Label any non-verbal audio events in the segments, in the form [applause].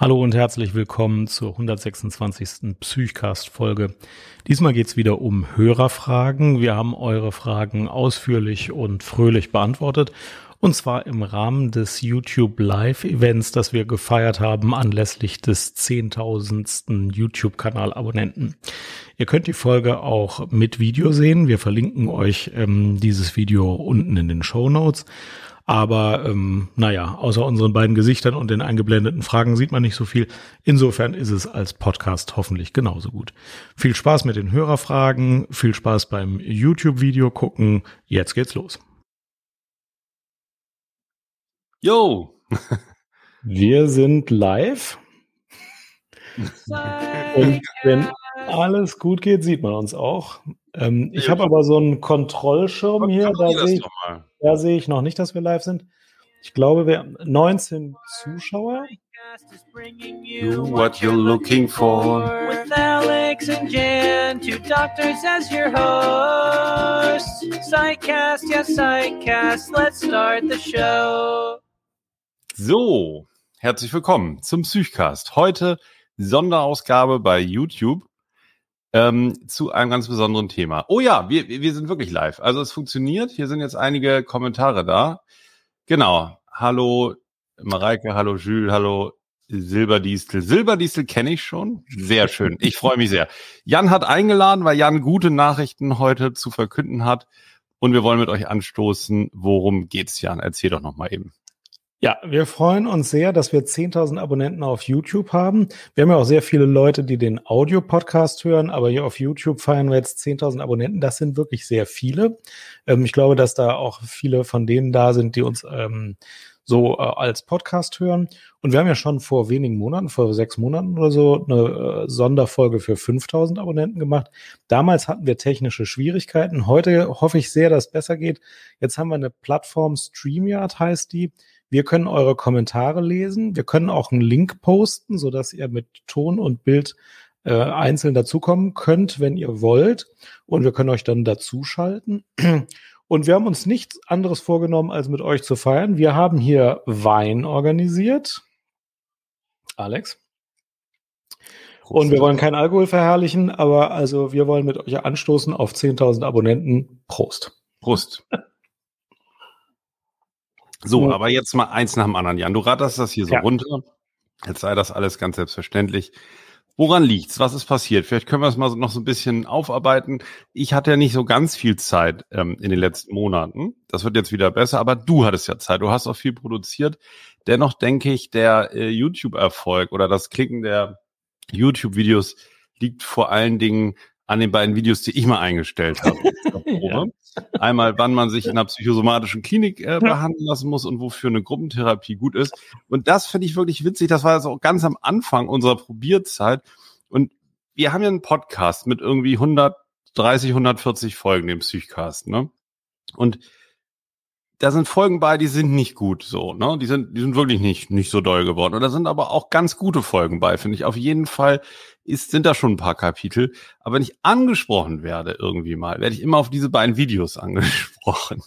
Hallo und herzlich willkommen zur 126. Psychcast-Folge. Diesmal geht's wieder um Hörerfragen. Wir haben eure Fragen ausführlich und fröhlich beantwortet. Und zwar im Rahmen des YouTube Live-Events, das wir gefeiert haben anlässlich des 10.000. YouTube-Kanal-Abonnenten. Ihr könnt die Folge auch mit Video sehen. Wir verlinken euch ähm, dieses Video unten in den Show Notes. Aber ähm, naja, außer unseren beiden Gesichtern und den eingeblendeten Fragen sieht man nicht so viel. Insofern ist es als Podcast hoffentlich genauso gut. Viel Spaß mit den Hörerfragen, viel Spaß beim YouTube-Video gucken. Jetzt geht's los. Yo! [laughs] Wir sind live. Und wenn alles gut geht, sieht man uns auch. Ähm, ich habe aber so einen Kontrollschirm hier. Da sehe, ich, da sehe ich noch nicht, dass wir live sind. Ich glaube, wir haben 19 Zuschauer. Do what you're looking for. With Alex and Jan, two doctors as your hosts. Psychcast, yes, Psychcast, let's start the show. So, herzlich willkommen zum Psychcast. Heute Sonderausgabe bei YouTube ähm, zu einem ganz besonderen Thema. Oh ja, wir, wir sind wirklich live. Also es funktioniert. Hier sind jetzt einige Kommentare da. Genau. Hallo Mareike, hallo Jules, hallo Silberdistel. Silberdistel kenne ich schon. Sehr schön. Ich freue mich sehr. Jan hat eingeladen, weil Jan gute Nachrichten heute zu verkünden hat. Und wir wollen mit euch anstoßen. Worum geht's, Jan? Erzähl doch noch mal eben. Ja, wir freuen uns sehr, dass wir 10.000 Abonnenten auf YouTube haben. Wir haben ja auch sehr viele Leute, die den Audio-Podcast hören, aber hier auf YouTube feiern wir jetzt 10.000 Abonnenten. Das sind wirklich sehr viele. Ähm, ich glaube, dass da auch viele von denen da sind, die uns ähm, so äh, als Podcast hören. Und wir haben ja schon vor wenigen Monaten, vor sechs Monaten oder so, eine äh, Sonderfolge für 5000 Abonnenten gemacht. Damals hatten wir technische Schwierigkeiten. Heute hoffe ich sehr, dass es besser geht. Jetzt haben wir eine Plattform, StreamYard heißt die. Wir können eure Kommentare lesen. Wir können auch einen Link posten, so dass ihr mit Ton und Bild äh, einzeln dazukommen könnt, wenn ihr wollt. Und wir können euch dann dazuschalten. [clears throat] Und wir haben uns nichts anderes vorgenommen, als mit euch zu feiern. Wir haben hier Wein organisiert. Alex. Und wir wollen keinen Alkohol verherrlichen, aber also wir wollen mit euch anstoßen auf 10.000 Abonnenten. Prost. Prost. So, ja. aber jetzt mal eins nach dem anderen, Jan. Du ratterst das hier so ja. runter. Jetzt sei das alles ganz selbstverständlich. Woran liegt's? Was ist passiert? Vielleicht können wir es mal noch so ein bisschen aufarbeiten. Ich hatte ja nicht so ganz viel Zeit ähm, in den letzten Monaten. Das wird jetzt wieder besser, aber du hattest ja Zeit. Du hast auch viel produziert. Dennoch denke ich, der äh, YouTube-Erfolg oder das Klicken der YouTube-Videos liegt vor allen Dingen an den beiden Videos, die ich mal eingestellt habe. [laughs] ja. Einmal, wann man sich in einer psychosomatischen Klinik äh, behandeln lassen muss und wofür eine Gruppentherapie gut ist. Und das finde ich wirklich witzig. Das war also ganz am Anfang unserer Probierzeit. Und wir haben ja einen Podcast mit irgendwie 130, 140 Folgen, dem Psychcast, ne? Und da sind Folgen bei, die sind nicht gut so, ne? Die sind, die sind wirklich nicht, nicht so doll geworden. Und da sind aber auch ganz gute Folgen bei, finde ich. Auf jeden Fall ist, sind da schon ein paar Kapitel. Aber wenn ich angesprochen werde irgendwie mal, werde ich immer auf diese beiden Videos [laughs] angesprochen.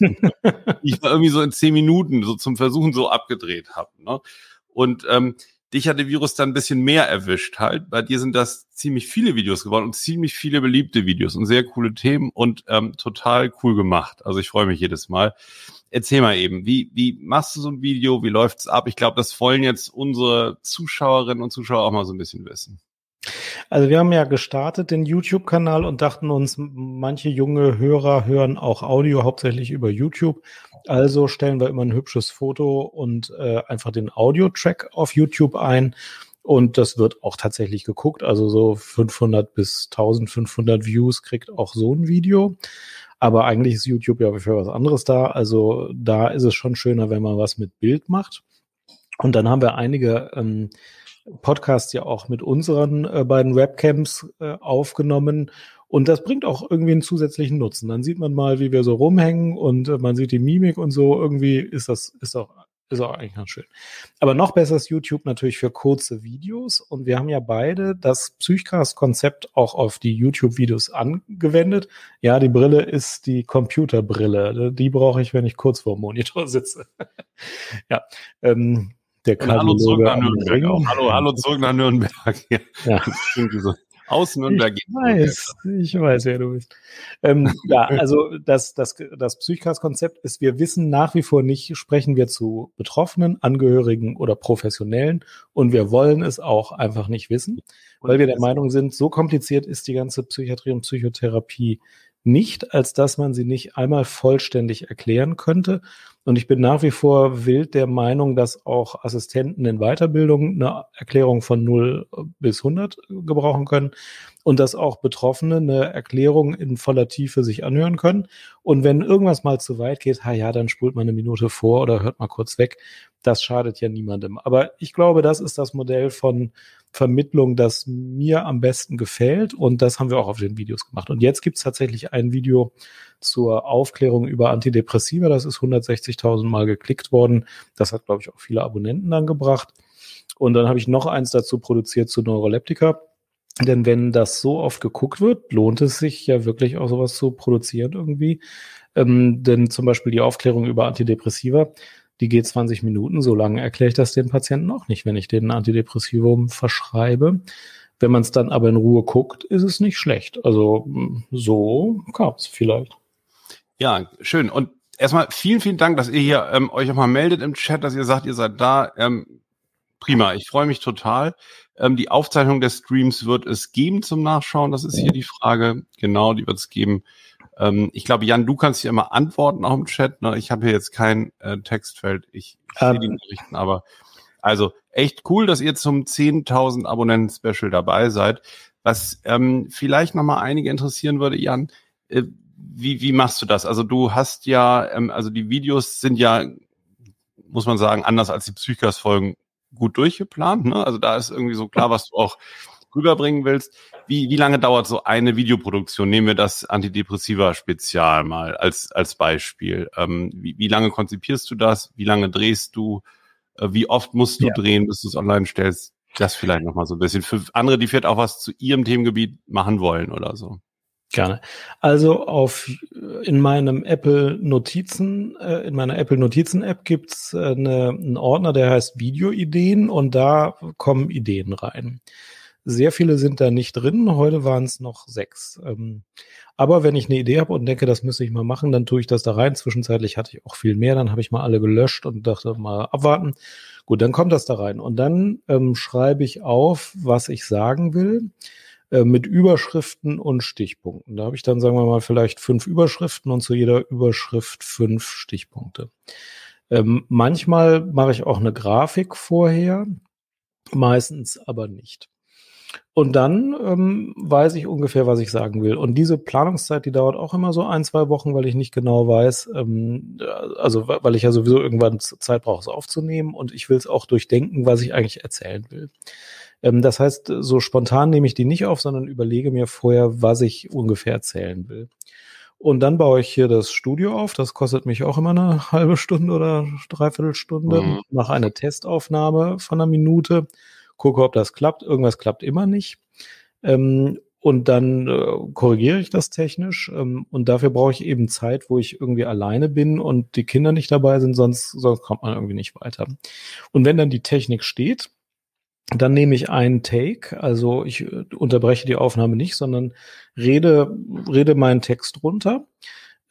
ich war irgendwie so in zehn Minuten so zum Versuchen so abgedreht habe, ne? Und ähm, dich hat der Virus dann ein bisschen mehr erwischt halt. Bei dir sind das ziemlich viele Videos geworden und ziemlich viele beliebte Videos und sehr coole Themen und ähm, total cool gemacht. Also ich freue mich jedes Mal. Erzähl mal eben, wie, wie machst du so ein Video? Wie läuft's ab? Ich glaube, das wollen jetzt unsere Zuschauerinnen und Zuschauer auch mal so ein bisschen wissen. Also wir haben ja gestartet den YouTube-Kanal und dachten uns, manche junge Hörer hören auch Audio hauptsächlich über YouTube. Also stellen wir immer ein hübsches Foto und äh, einfach den Audio-Track auf YouTube ein. Und das wird auch tatsächlich geguckt. Also so 500 bis 1500 Views kriegt auch so ein Video. Aber eigentlich ist YouTube ja für was anderes da. Also da ist es schon schöner, wenn man was mit Bild macht. Und dann haben wir einige ähm, Podcasts ja auch mit unseren äh, beiden Webcams äh, aufgenommen. Und das bringt auch irgendwie einen zusätzlichen Nutzen. Dann sieht man mal, wie wir so rumhängen und äh, man sieht die Mimik und so. Irgendwie ist das, ist auch, ist auch eigentlich ganz schön. Aber noch besser ist YouTube natürlich für kurze Videos. Und wir haben ja beide das Psychcast-Konzept auch auf die YouTube-Videos angewendet. Ja, die Brille ist die Computerbrille. Die brauche ich, wenn ich kurz vor dem Monitor [laughs] sitze. ja, ähm, Der hallo zurück nach Nürnberg auch. Hallo, hallo zurück nach Nürnberg. [laughs] Ja. ja. Aus Nürnberg. Ich weiß, ich weiß, wer du bist. Ähm, ja, also das, das, das Psychcast-Konzept ist, wir wissen nach wie vor nicht, sprechen wir zu Betroffenen, Angehörigen oder Professionellen und wir wollen es auch einfach nicht wissen, weil wir der Meinung sind, so kompliziert ist die ganze Psychiatrie und Psychotherapie nicht, als dass man sie nicht einmal vollständig erklären könnte. Und ich bin nach wie vor wild der Meinung, dass auch Assistenten in Weiterbildung eine Erklärung von 0 bis 100 gebrauchen können und dass auch Betroffene eine Erklärung in voller Tiefe sich anhören können. Und wenn irgendwas mal zu weit geht, ha ja, dann spult man eine Minute vor oder hört mal kurz weg. Das schadet ja niemandem. Aber ich glaube, das ist das Modell von Vermittlung, das mir am besten gefällt. Und das haben wir auch auf den Videos gemacht. Und jetzt gibt es tatsächlich ein Video zur Aufklärung über Antidepressiva. Das ist 160.000 Mal geklickt worden. Das hat, glaube ich, auch viele Abonnenten dann gebracht. Und dann habe ich noch eins dazu produziert zu Neuroleptika. Denn wenn das so oft geguckt wird, lohnt es sich ja wirklich auch sowas zu produzieren irgendwie. Ähm, denn zum Beispiel die Aufklärung über Antidepressiva die geht 20 Minuten, so lange erkläre ich das den Patienten auch nicht, wenn ich denen Antidepressivum verschreibe. Wenn man es dann aber in Ruhe guckt, ist es nicht schlecht. Also so kam es vielleicht. Ja, schön. Und erstmal vielen, vielen Dank, dass ihr hier ähm, euch auch mal meldet im Chat, dass ihr sagt, ihr seid da. Ähm, prima, ich freue mich total. Ähm, die Aufzeichnung des Streams wird es geben zum Nachschauen. Das ist hier die Frage. Genau, die wird es geben. Ähm, ich glaube, Jan, du kannst hier immer antworten auch im Chat. Ne? Ich habe hier jetzt kein äh, Textfeld. Ich, sehe die ähm. Nachrichten, aber also echt cool, dass ihr zum 10.000 Abonnenten-Special dabei seid. Was ähm, vielleicht nochmal einige interessieren würde, Jan, äh, wie, wie machst du das? Also du hast ja, ähm, also die Videos sind ja, muss man sagen, anders als die Psychos-Folgen gut durchgeplant. Ne? Also da ist irgendwie so klar, was du auch rüberbringen willst. Wie, wie lange dauert so eine Videoproduktion? Nehmen wir das Antidepressiva-Spezial mal als, als Beispiel. Ähm, wie, wie lange konzipierst du das? Wie lange drehst du? Äh, wie oft musst du ja. drehen, bis du es online stellst? Das vielleicht nochmal so ein bisschen. Für andere, die vielleicht auch was zu ihrem Themengebiet machen wollen oder so. Gerne. Also auf in meinem Apple Notizen, äh, in meiner Apple Notizen App gibt's äh, eine, einen Ordner, der heißt Videoideen und da kommen Ideen rein. Sehr viele sind da nicht drin. Heute waren es noch sechs. Ähm, aber wenn ich eine Idee habe und denke, das müsste ich mal machen, dann tue ich das da rein. Zwischenzeitlich hatte ich auch viel mehr. Dann habe ich mal alle gelöscht und dachte mal abwarten. Gut, dann kommt das da rein. Und dann ähm, schreibe ich auf, was ich sagen will äh, mit Überschriften und Stichpunkten. Da habe ich dann, sagen wir mal, vielleicht fünf Überschriften und zu jeder Überschrift fünf Stichpunkte. Ähm, manchmal mache ich auch eine Grafik vorher, meistens aber nicht. Und dann ähm, weiß ich ungefähr, was ich sagen will. Und diese Planungszeit, die dauert auch immer so ein, zwei Wochen, weil ich nicht genau weiß, ähm, also weil ich ja sowieso irgendwann Zeit brauche, es aufzunehmen und ich will es auch durchdenken, was ich eigentlich erzählen will. Ähm, das heißt, so spontan nehme ich die nicht auf, sondern überlege mir vorher, was ich ungefähr erzählen will. Und dann baue ich hier das Studio auf. Das kostet mich auch immer eine [laughs] halbe Stunde oder dreiviertel Stunde. Mhm. Mache eine Testaufnahme von einer Minute gucke, ob das klappt. Irgendwas klappt immer nicht. Ähm, und dann äh, korrigiere ich das technisch. Ähm, und dafür brauche ich eben Zeit, wo ich irgendwie alleine bin und die Kinder nicht dabei sind, sonst, sonst kommt man irgendwie nicht weiter. Und wenn dann die Technik steht, dann nehme ich einen Take, also ich äh, unterbreche die Aufnahme nicht, sondern rede, rede meinen Text runter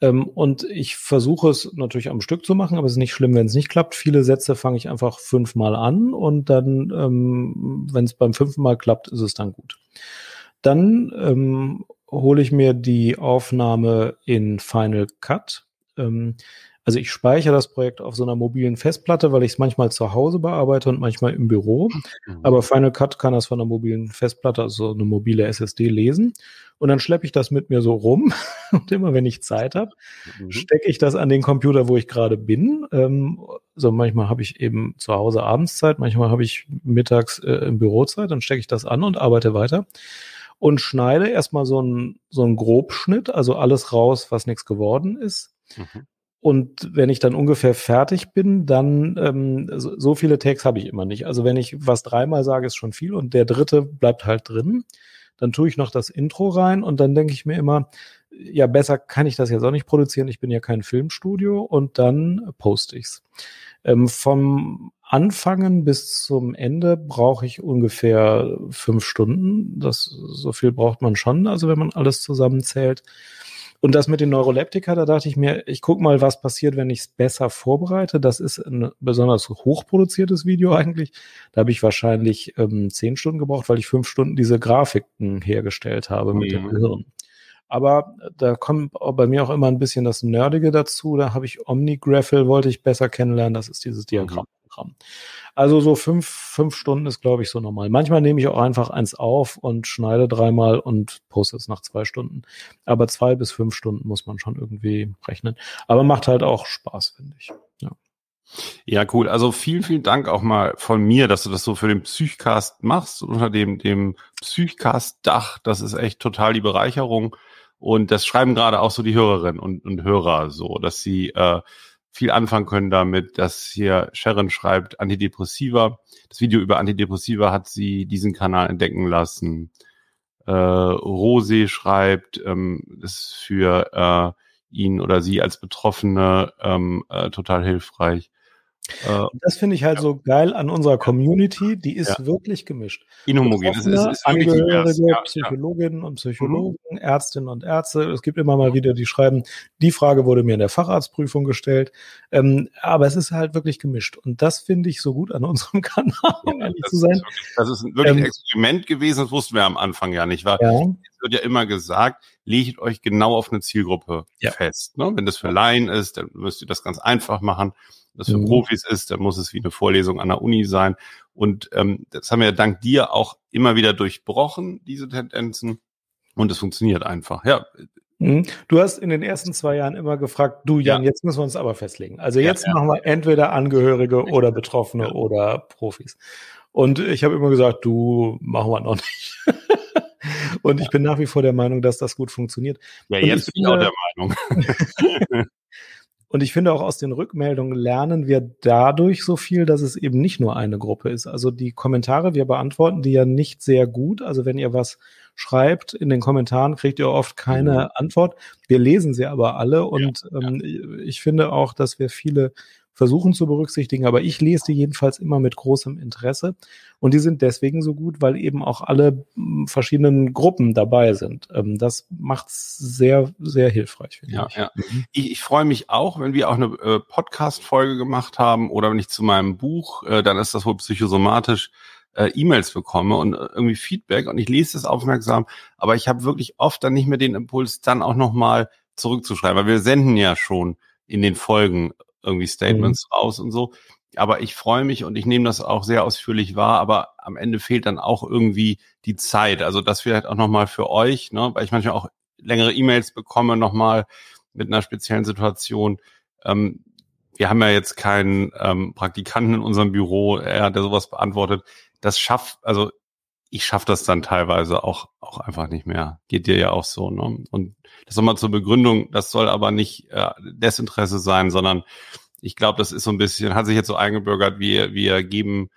und ich versuche es natürlich am Stück zu machen, aber es ist nicht schlimm, wenn es nicht klappt. Viele Sätze fange ich einfach fünfmal an und dann, ähm, wenn es beim fünften Mal klappt, ist es dann gut. Dann ähm, hole ich mir die Aufnahme in Final Cut. Ähm, also ich speichere das Projekt auf so einer mobilen Festplatte, weil ich es manchmal zu Hause bearbeite und manchmal im Büro. Mhm. Aber Final Cut kann das von einer mobilen Festplatte, also eine mobile SSD lesen. Und dann schleppe ich das mit mir so rum. [laughs] und immer wenn ich Zeit habe, mhm. stecke ich das an den Computer, wo ich gerade bin. Ähm, so manchmal habe ich eben zu Hause Abendszeit, manchmal habe ich mittags äh, im Bürozeit, dann stecke ich das an und arbeite weiter und schneide erstmal so einen so einen Grobschnitt, also alles raus, was nichts geworden ist. Mhm. Und wenn ich dann ungefähr fertig bin, dann ähm, so, viele Takes habe ich immer nicht. Also wenn ich was dreimal sage, ist schon viel und der dritte bleibt halt drin. Dann tue ich noch das Intro rein und dann denke ich mir immer, ja, besser kann ich das jetzt auch nicht produzieren. Ich bin ja kein Filmstudio und dann poste ich's. Ähm, vom Anfangen bis zum Ende brauche ich ungefähr fünf Stunden. Das, so viel braucht man schon, also wenn man alles zusammenzählt. Und das mit den Neuroleptika, da dachte ich mir, ich gucke mal, was passiert, wenn ich es besser vorbereite. Das ist ein besonders hochproduziertes Video eigentlich. Da habe ich wahrscheinlich ähm, zehn Stunden gebraucht, weil ich fünf Stunden diese Grafiken hergestellt habe mit dem Gehirn. Aber da kommt bei mir auch immer ein bisschen das Nerdige dazu. Da habe ich OmniGraphel, wollte ich besser kennenlernen. Das ist dieses Diagramm. Mhm. Also so fünf, fünf Stunden ist, glaube ich, so normal. Manchmal nehme ich auch einfach eins auf und schneide dreimal und poste es nach zwei Stunden. Aber zwei bis fünf Stunden muss man schon irgendwie rechnen. Aber macht halt auch Spaß, finde ich. Ja. Ja, cool. Also vielen, vielen Dank auch mal von mir, dass du das so für den Psychcast machst, unter dem, dem Psychcast-Dach. Das ist echt total die Bereicherung. Und das schreiben gerade auch so die Hörerinnen und, und Hörer so, dass sie äh, viel anfangen können damit, dass hier Sharon schreibt Antidepressiva. Das Video über Antidepressiva hat sie diesen Kanal entdecken lassen. Äh, Rose schreibt, ähm, ist für äh, ihn oder sie als Betroffene ähm, äh, total hilfreich. Äh, das finde ich halt ja. so geil an unserer Community, die ist ja. wirklich gemischt. Inhomogen. Es ist, ist Angehörige, ja, Psychologinnen und Psychologen, mhm. Ärztinnen und Ärzte. Es gibt immer mal wieder, die schreiben, die Frage wurde mir in der Facharztprüfung gestellt. Ähm, aber es ist halt wirklich gemischt. Und das finde ich so gut an unserem [laughs] Kanal, um ehrlich zu sein. Ist wirklich, das ist wirklich ähm, ein Experiment gewesen, das wussten wir am Anfang ja nicht. War, Es wird ja immer gesagt, legt euch genau auf eine Zielgruppe fest. Ne? Wenn das für Laien ist, dann müsst ihr das ganz einfach machen das für mhm. Profis ist, dann muss es wie eine Vorlesung an der Uni sein. Und ähm, das haben wir dank dir auch immer wieder durchbrochen, diese Tendenzen. Und es funktioniert einfach. Ja. Mhm. Du hast in den ersten zwei Jahren immer gefragt, du Jan, ja. jetzt müssen wir uns aber festlegen. Also jetzt ja, ja. machen wir entweder Angehörige oder Betroffene oder Profis. Und ich habe immer gesagt, du machen wir noch nicht. [laughs] Und ich bin nach wie vor der Meinung, dass das gut funktioniert. Ja, jetzt bin ich auch der Meinung. [laughs] Und ich finde auch aus den Rückmeldungen lernen wir dadurch so viel, dass es eben nicht nur eine Gruppe ist. Also die Kommentare, wir beantworten die ja nicht sehr gut. Also wenn ihr was schreibt in den Kommentaren, kriegt ihr oft keine mhm. Antwort. Wir lesen sie aber alle und ja, ähm, ich finde auch, dass wir viele versuchen zu berücksichtigen, aber ich lese die jedenfalls immer mit großem Interesse und die sind deswegen so gut, weil eben auch alle hm, verschiedenen Gruppen dabei sind. Ähm, das macht es sehr, sehr hilfreich, finde ja, ich. Ja. Mhm. Ich, ich freue mich auch, wenn wir auch eine äh, Podcast-Folge gemacht haben oder wenn ich zu meinem Buch, äh, dann ist das wohl psychosomatisch, äh, E-Mails bekomme und irgendwie Feedback und ich lese das aufmerksam, aber ich habe wirklich oft dann nicht mehr den Impuls, dann auch nochmal zurückzuschreiben, weil wir senden ja schon in den Folgen irgendwie Statements mhm. raus und so. Aber ich freue mich und ich nehme das auch sehr ausführlich wahr, aber am Ende fehlt dann auch irgendwie die Zeit. Also das vielleicht auch nochmal für euch, ne, weil ich manchmal auch längere E-Mails bekomme, nochmal mit einer speziellen Situation. Ähm, wir haben ja jetzt keinen ähm, Praktikanten in unserem Büro, er, der sowas beantwortet. Das schafft, also ich schaffe das dann teilweise auch, auch einfach nicht mehr. Geht dir ja auch so. Ne? Und das nochmal zur Begründung, das soll aber nicht äh, Desinteresse sein, sondern ich glaube, das ist so ein bisschen, hat sich jetzt so eingebürgert, wir, wir geben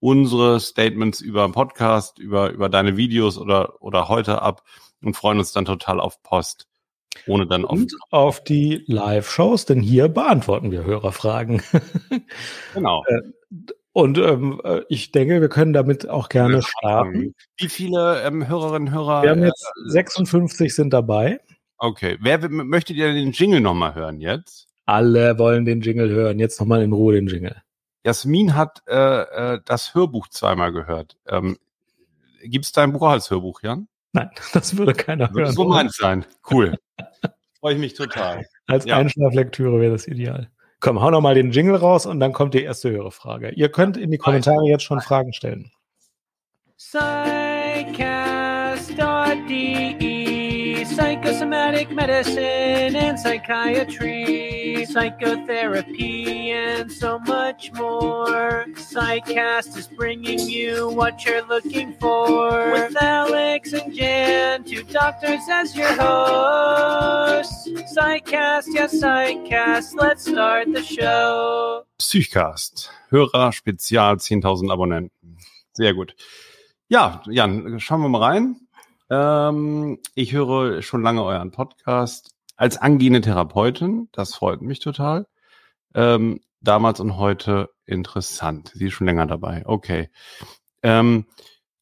unsere Statements über Podcast, über, über deine Videos oder, oder heute ab und freuen uns dann total auf Post. Ohne dann auf, und auf die Live-Shows, denn hier beantworten wir Hörerfragen. genau. Äh, und ähm, äh, ich denke, wir können damit auch gerne starten. Wie viele ähm, Hörerinnen und Hörer? Wir haben jetzt äh, 56 sind dabei. Okay. Wer möchtet ihr den Jingle nochmal hören jetzt? Alle wollen den Jingle hören. Jetzt nochmal in Ruhe den Jingle. Jasmin hat äh, äh, das Hörbuch zweimal gehört. Ähm, Gibt es dein Buch als Hörbuch, Jan? Nein, [laughs] das würde keiner würde hören. So meins sein. Cool. [laughs] Freue ich mich total. Als ja. Einschlaflektüre wäre das ideal. Komm, hau noch mal den Jingle raus und dann kommt die erste höhere Frage. Ihr könnt in die Kommentare jetzt schon Fragen stellen. Psychcast.de Psychosomatic Medicine and Psychiatry Psychotherapy and so much more Psychcast is bringing you what you're looking for With Alex and Jan, two doctors as your hosts Psychcast, yes Psychcast, let's start the show Psychcast, Hörer Spezial 10.000 Abonnenten. Sehr gut. Ja, Jan, schauen wir mal rein. Ähm, ich höre schon lange euren Podcast als angehende Therapeutin. Das freut mich total. Ähm, damals und heute interessant. Sie ist schon länger dabei. Okay. Ähm,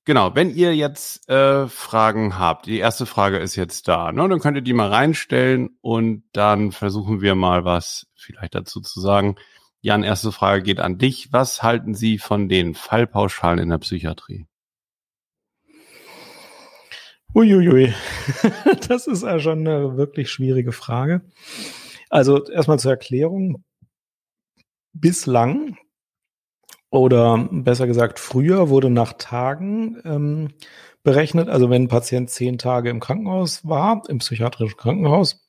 genau, wenn ihr jetzt äh, Fragen habt, die erste Frage ist jetzt da, ne? dann könnt ihr die mal reinstellen und dann versuchen wir mal was vielleicht dazu zu sagen. Jan, erste Frage geht an dich. Was halten Sie von den Fallpauschalen in der Psychiatrie? Uiuiui, [laughs] das ist ja schon eine wirklich schwierige Frage. Also erstmal zur Erklärung. Bislang oder besser gesagt früher wurde nach Tagen ähm, berechnet. Also wenn ein Patient zehn Tage im Krankenhaus war, im psychiatrischen Krankenhaus,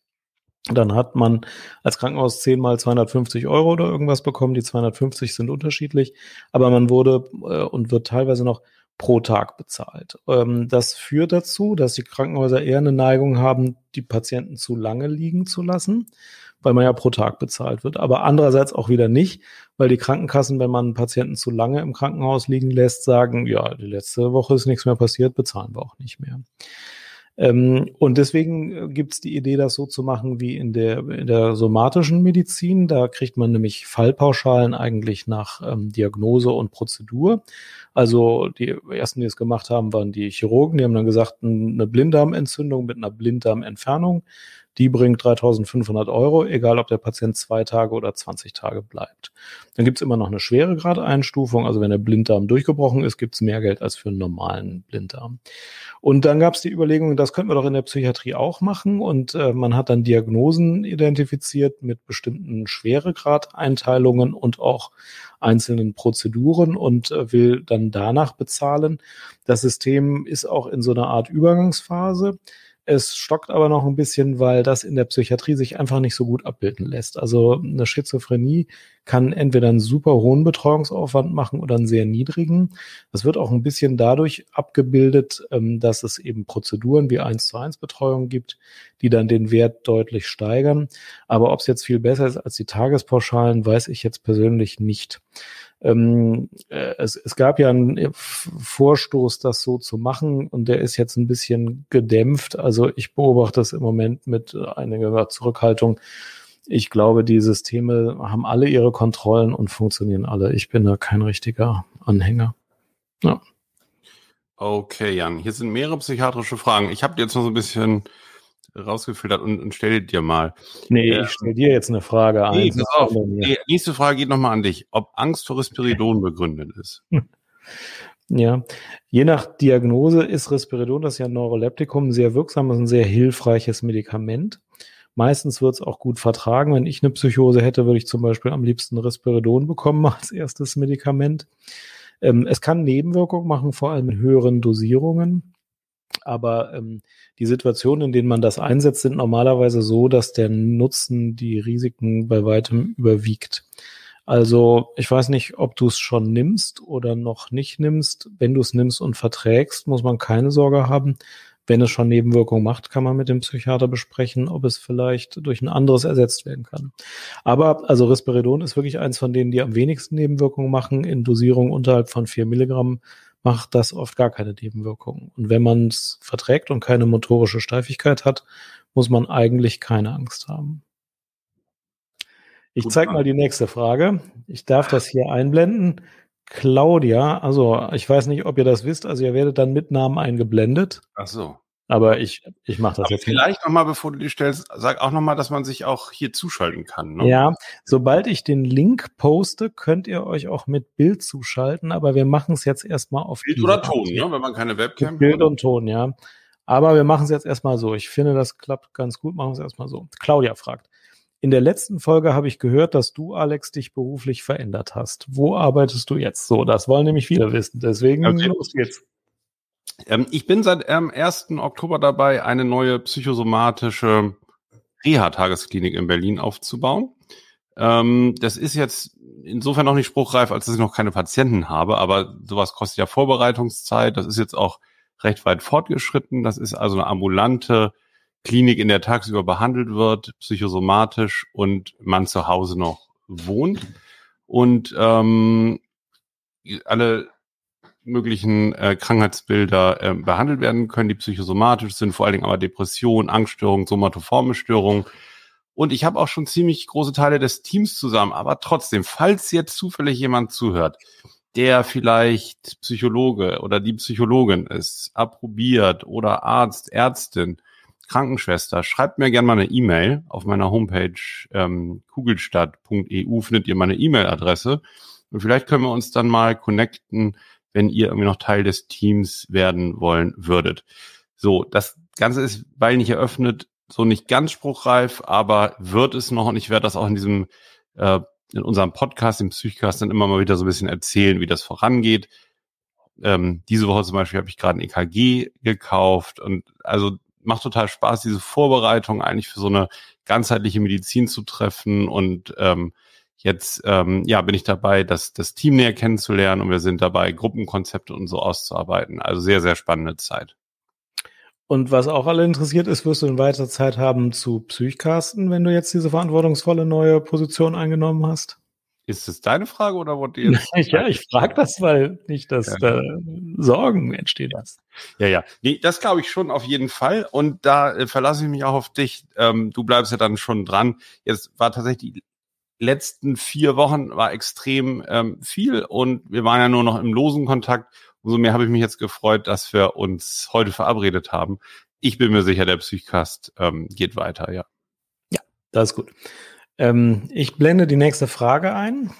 dann hat man als Krankenhaus zehnmal 250 Euro oder irgendwas bekommen. Die 250 sind unterschiedlich, aber man wurde äh, und wird teilweise noch pro Tag bezahlt. Ähm, das führt dazu, dass die Krankenhäuser eher eine Neigung haben, die Patienten zu lange liegen zu lassen, weil man ja pro Tag bezahlt wird. Aber andererseits auch wieder nicht, weil die Krankenkassen, wenn man einen Patienten zu lange im Krankenhaus liegen lässt, sagen, ja, die letzte Woche ist nichts mehr passiert, bezahlen wir auch nicht mehr. Ähm, und deswegen äh, gibt es die Idee, das so zu machen wie in der, in der somatischen Medizin. Da kriegt man nämlich Fallpauschalen eigentlich nach ähm, Diagnose und Prozedur. Also die ersten, die es gemacht haben, waren die Chirurgen. Die haben dann gesagt, eine Blinddarmentzündung mit einer Blinddarmentfernung die bringt 3500 Euro, egal ob der Patient zwei Tage oder 20 Tage bleibt. Dann gibt's immer noch eine schwere Gradeinstufung, also wenn der Blinddarm durchgebrochen ist, gibt's mehr Geld als für einen normalen Blinddarm. Und dann gab's die Überlegung, das könnten wir doch in der Psychiatrie auch machen und äh, man hat dann Diagnosen identifiziert mit bestimmten Schweregradeinteilungen und auch einzelnen Prozeduren und äh, will dann danach bezahlen. Das System ist auch in so einer Art Übergangsphase. Es stockt aber noch ein bisschen, weil das in der Psychiatrie sich einfach nicht so gut abbilden lässt. Also eine Schizophrenie kann entweder einen super hohen Betreuungsaufwand machen oder einen sehr niedrigen. Das wird auch ein bisschen dadurch abgebildet, ähm, dass es eben Prozeduren wie 1 zu 1 Betreuung gibt, die dann den Wert deutlich steigern. Aber ob es jetzt viel besser ist als die Tagespauschalen, weiß ich jetzt persönlich nicht. Ähm, äh, es, es gab ja einen Vorstoß, das so zu machen, und der ist jetzt ein bisschen gedämpft. Also ich beobachte das im Moment mit einiger Zurückhaltung. Ich glaube, die Systeme haben alle ihre Kontrollen und funktionieren alle. Ich bin da kein richtiger Anhänger. Ja. Okay, Jan, hier sind mehrere psychiatrische Fragen. Ich habe jetzt noch so ein bisschen rausgefiltert und, und stell dir mal. Nee, äh, ich stell dir jetzt eine Frage nee, ein. Auf. Nee, nächste Frage geht nochmal an dich. Ob Angst vor Risperidon [laughs] begründet ist? Ja, je nach Diagnose ist Risperidon, das ist ja ein Neuroleptikum, sehr wirksam, ist ein sehr hilfreiches Medikament. Meistens wird es auch gut vertragen. Wenn ich eine Psychose hätte, würde ich zum Beispiel am liebsten Risperidon bekommen [laughs] als erstes Medikament. Ähm, es kann Nebenwirkungen machen, vor allem in höheren Dosierungen. Aber ähm, die Situationen, in denen man das einsetzt, sind normalerweise so, dass der Nutzen die Risiken bei weitem überwiegt. Also ich weiß nicht, ob du es schon nimmst oder noch nicht nimmst. Wenn du es nimmst und verträgst, muss man keine Sorge haben. Wenn es schon Nebenwirkungen macht, kann man mit dem Psychiater besprechen, ob es vielleicht durch ein anderes ersetzt werden kann. Aber also Risperidon ist wirklich eins von denen, die am wenigsten Nebenwirkungen machen. In Dosierung unterhalb von vier Milligramm macht das oft gar keine Nebenwirkungen. Und wenn man es verträgt und keine motorische Steifigkeit hat, muss man eigentlich keine Angst haben. Ich zeige mal die nächste Frage. Ich darf das hier einblenden. Claudia, also ich weiß nicht, ob ihr das wisst, also ihr werdet dann mit Namen eingeblendet. Ach so. Aber ich, ich mache das Aber jetzt Vielleicht nochmal, bevor du die stellst, sag auch nochmal, dass man sich auch hier zuschalten kann. Ne? Ja, sobald ich den Link poste, könnt ihr euch auch mit Bild zuschalten, aber wir machen es jetzt erstmal auf Bild oder Ton, ne? wenn man keine Webcam hat. Bild und Ton, ja. Aber wir machen es jetzt erstmal so. Ich finde, das klappt ganz gut. Machen wir es erstmal so. Claudia fragt. In der letzten Folge habe ich gehört, dass du, Alex, dich beruflich verändert hast. Wo arbeitest du jetzt? So, das wollen nämlich viele wissen. Deswegen okay. los geht's. Ähm, ich bin seit ähm, 1. Oktober dabei, eine neue psychosomatische Reha-Tagesklinik in Berlin aufzubauen. Ähm, das ist jetzt insofern noch nicht spruchreif, als dass ich noch keine Patienten habe, aber sowas kostet ja Vorbereitungszeit. Das ist jetzt auch recht weit fortgeschritten. Das ist also eine ambulante Klinik, in der tagsüber behandelt wird, psychosomatisch und man zu Hause noch wohnt. Und ähm, alle möglichen äh, Krankheitsbilder äh, behandelt werden können, die psychosomatisch sind, vor allen Dingen aber Depression, Angststörungen, somatoforme Störungen. Und ich habe auch schon ziemlich große Teile des Teams zusammen. Aber trotzdem, falls jetzt zufällig jemand zuhört, der vielleicht Psychologe oder die Psychologin ist, approbiert oder Arzt, Ärztin, Krankenschwester, schreibt mir gerne mal eine E-Mail. Auf meiner Homepage ähm, kugelstadt.eu findet ihr meine E-Mail-Adresse. Und vielleicht können wir uns dann mal connecten, wenn ihr irgendwie noch Teil des Teams werden wollen würdet. So, das Ganze ist, weil nicht eröffnet, so nicht ganz spruchreif, aber wird es noch und ich werde das auch in diesem, äh, in unserem Podcast, im Psychcast dann immer mal wieder so ein bisschen erzählen, wie das vorangeht. Ähm, diese Woche zum Beispiel habe ich gerade ein EKG gekauft und also macht total Spaß, diese Vorbereitung eigentlich für so eine ganzheitliche Medizin zu treffen. Und ähm, jetzt ähm, ja, bin ich dabei, das, das Team näher kennenzulernen und wir sind dabei, Gruppenkonzepte und so auszuarbeiten. Also sehr, sehr spannende Zeit. Und was auch alle interessiert ist, wirst du in weiterer Zeit haben zu Psychcasten, wenn du jetzt diese verantwortungsvolle neue Position eingenommen hast? Ist es deine Frage oder die jetzt? [laughs] ja, ich frage das, weil nicht, dass ja. da Sorgen entstehen lässt. Ja, ja. Nee, das glaube ich schon auf jeden Fall. Und da äh, verlasse ich mich auch auf dich. Ähm, du bleibst ja dann schon dran. Jetzt war tatsächlich die letzten vier Wochen war extrem ähm, viel und wir waren ja nur noch im losen Kontakt. Umso mehr habe ich mich jetzt gefreut, dass wir uns heute verabredet haben. Ich bin mir sicher, der Psychcast ähm, geht weiter, ja. Ja, das ist gut. Ähm, ich blende die nächste Frage ein.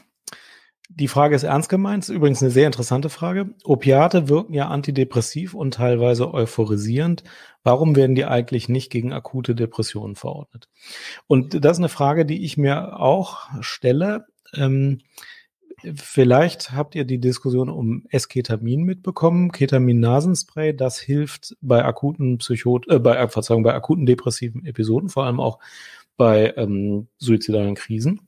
Die Frage ist ernst gemeint, ist übrigens eine sehr interessante Frage. Opiate wirken ja antidepressiv und teilweise euphorisierend. Warum werden die eigentlich nicht gegen akute Depressionen verordnet? Und das ist eine Frage, die ich mir auch stelle. Ähm, vielleicht habt ihr die Diskussion um Esketamin mitbekommen. Ketamin-Nasenspray, das hilft bei akuten Psychot, äh, bei, Verzeihung, bei akuten depressiven Episoden, vor allem auch bei ähm, suizidalen Krisen.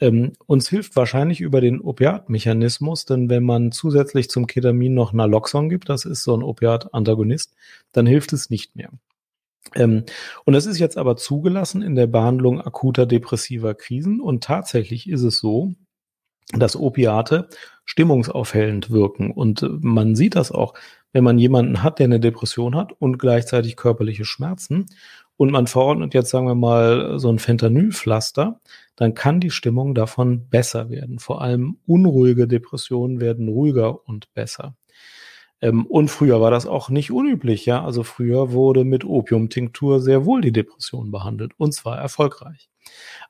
Ähm, uns hilft wahrscheinlich über den Opiatmechanismus, denn wenn man zusätzlich zum Ketamin noch Naloxon gibt, das ist so ein Opiat-Antagonist, dann hilft es nicht mehr. Ähm, und es ist jetzt aber zugelassen in der Behandlung akuter depressiver Krisen und tatsächlich ist es so, dass Opiate stimmungsaufhellend wirken und äh, man sieht das auch, wenn man jemanden hat, der eine Depression hat und gleichzeitig körperliche Schmerzen und man verordnet jetzt, sagen wir mal, so ein Fentanylpflaster, dann kann die Stimmung davon besser werden. Vor allem unruhige Depressionen werden ruhiger und besser. Ähm, und früher war das auch nicht unüblich, ja. Also früher wurde mit Opiumtinktur sehr wohl die Depression behandelt und zwar erfolgreich.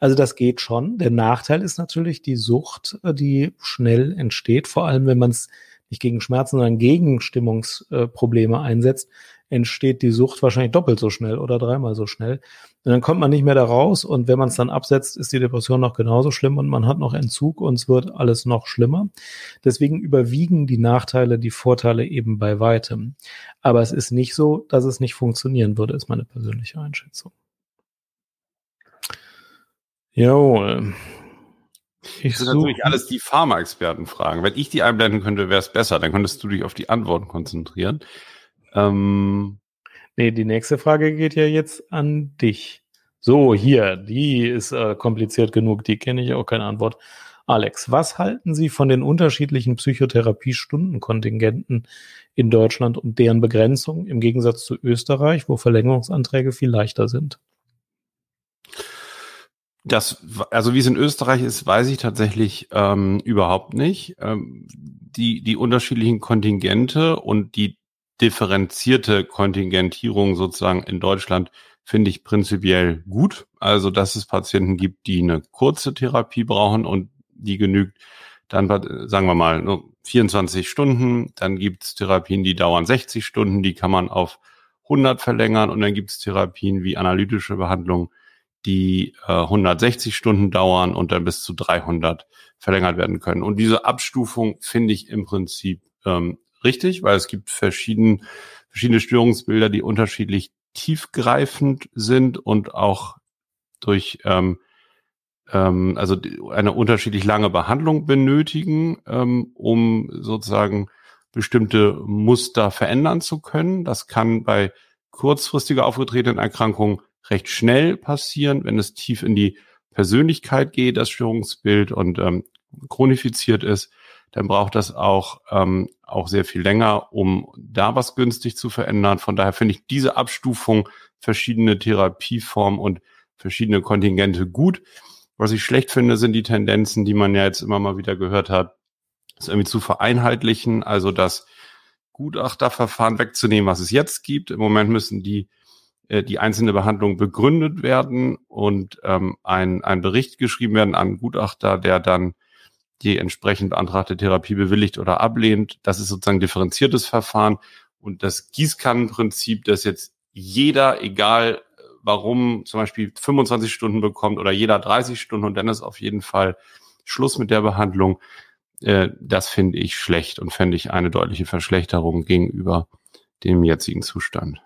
Also das geht schon. Der Nachteil ist natürlich die Sucht, äh, die schnell entsteht, vor allem wenn man es nicht gegen Schmerzen, sondern gegen Stimmungsprobleme einsetzt, entsteht die Sucht wahrscheinlich doppelt so schnell oder dreimal so schnell. Und dann kommt man nicht mehr da raus und wenn man es dann absetzt, ist die Depression noch genauso schlimm und man hat noch Entzug und es wird alles noch schlimmer. Deswegen überwiegen die Nachteile die Vorteile eben bei weitem. Aber es ist nicht so, dass es nicht funktionieren würde, ist meine persönliche Einschätzung. Jawohl. Ich das sind natürlich alles die Pharma-Experten fragen. Wenn ich die einblenden könnte, wäre es besser. Dann könntest du dich auf die Antworten konzentrieren. Ähm, nee, die nächste Frage geht ja jetzt an dich. So, hier, die ist äh, kompliziert genug, die kenne ich auch keine Antwort. Alex, was halten Sie von den unterschiedlichen Psychotherapie-Stundenkontingenten in Deutschland und deren Begrenzung im Gegensatz zu Österreich, wo Verlängerungsanträge viel leichter sind? Das, also wie es in Österreich ist, weiß ich tatsächlich ähm, überhaupt nicht. Ähm, die, die unterschiedlichen Kontingente und die differenzierte Kontingentierung sozusagen in Deutschland finde ich prinzipiell gut. Also, dass es Patienten gibt, die eine kurze Therapie brauchen und die genügt dann, sagen wir mal, 24 Stunden. Dann gibt es Therapien, die dauern 60 Stunden, die kann man auf 100 verlängern. Und dann gibt es Therapien wie analytische Behandlung, die äh, 160 Stunden dauern und dann bis zu 300 verlängert werden können. Und diese Abstufung finde ich im Prinzip ähm, richtig, weil es gibt verschieden, verschiedene Störungsbilder, die unterschiedlich tiefgreifend sind und auch durch ähm, ähm, also eine unterschiedlich lange Behandlung benötigen, ähm, um sozusagen bestimmte Muster verändern zu können. Das kann bei kurzfristiger aufgetretenen Erkrankungen recht schnell passieren, wenn es tief in die Persönlichkeit geht, das Störungsbild und ähm, chronifiziert ist dann braucht das auch, ähm, auch sehr viel länger, um da was günstig zu verändern. Von daher finde ich diese Abstufung, verschiedene Therapieformen und verschiedene Kontingente gut. Was ich schlecht finde, sind die Tendenzen, die man ja jetzt immer mal wieder gehört hat, es irgendwie zu vereinheitlichen, also das Gutachterverfahren wegzunehmen, was es jetzt gibt. Im Moment müssen die äh, die einzelne Behandlung begründet werden und ähm, ein, ein Bericht geschrieben werden an Gutachter, der dann die entsprechend beantragte Therapie bewilligt oder ablehnt. Das ist sozusagen differenziertes Verfahren und das Gießkannenprinzip, dass jetzt jeder, egal warum, zum Beispiel 25 Stunden bekommt oder jeder 30 Stunden und dann ist auf jeden Fall Schluss mit der Behandlung. Äh, das finde ich schlecht und fände ich eine deutliche Verschlechterung gegenüber dem jetzigen Zustand.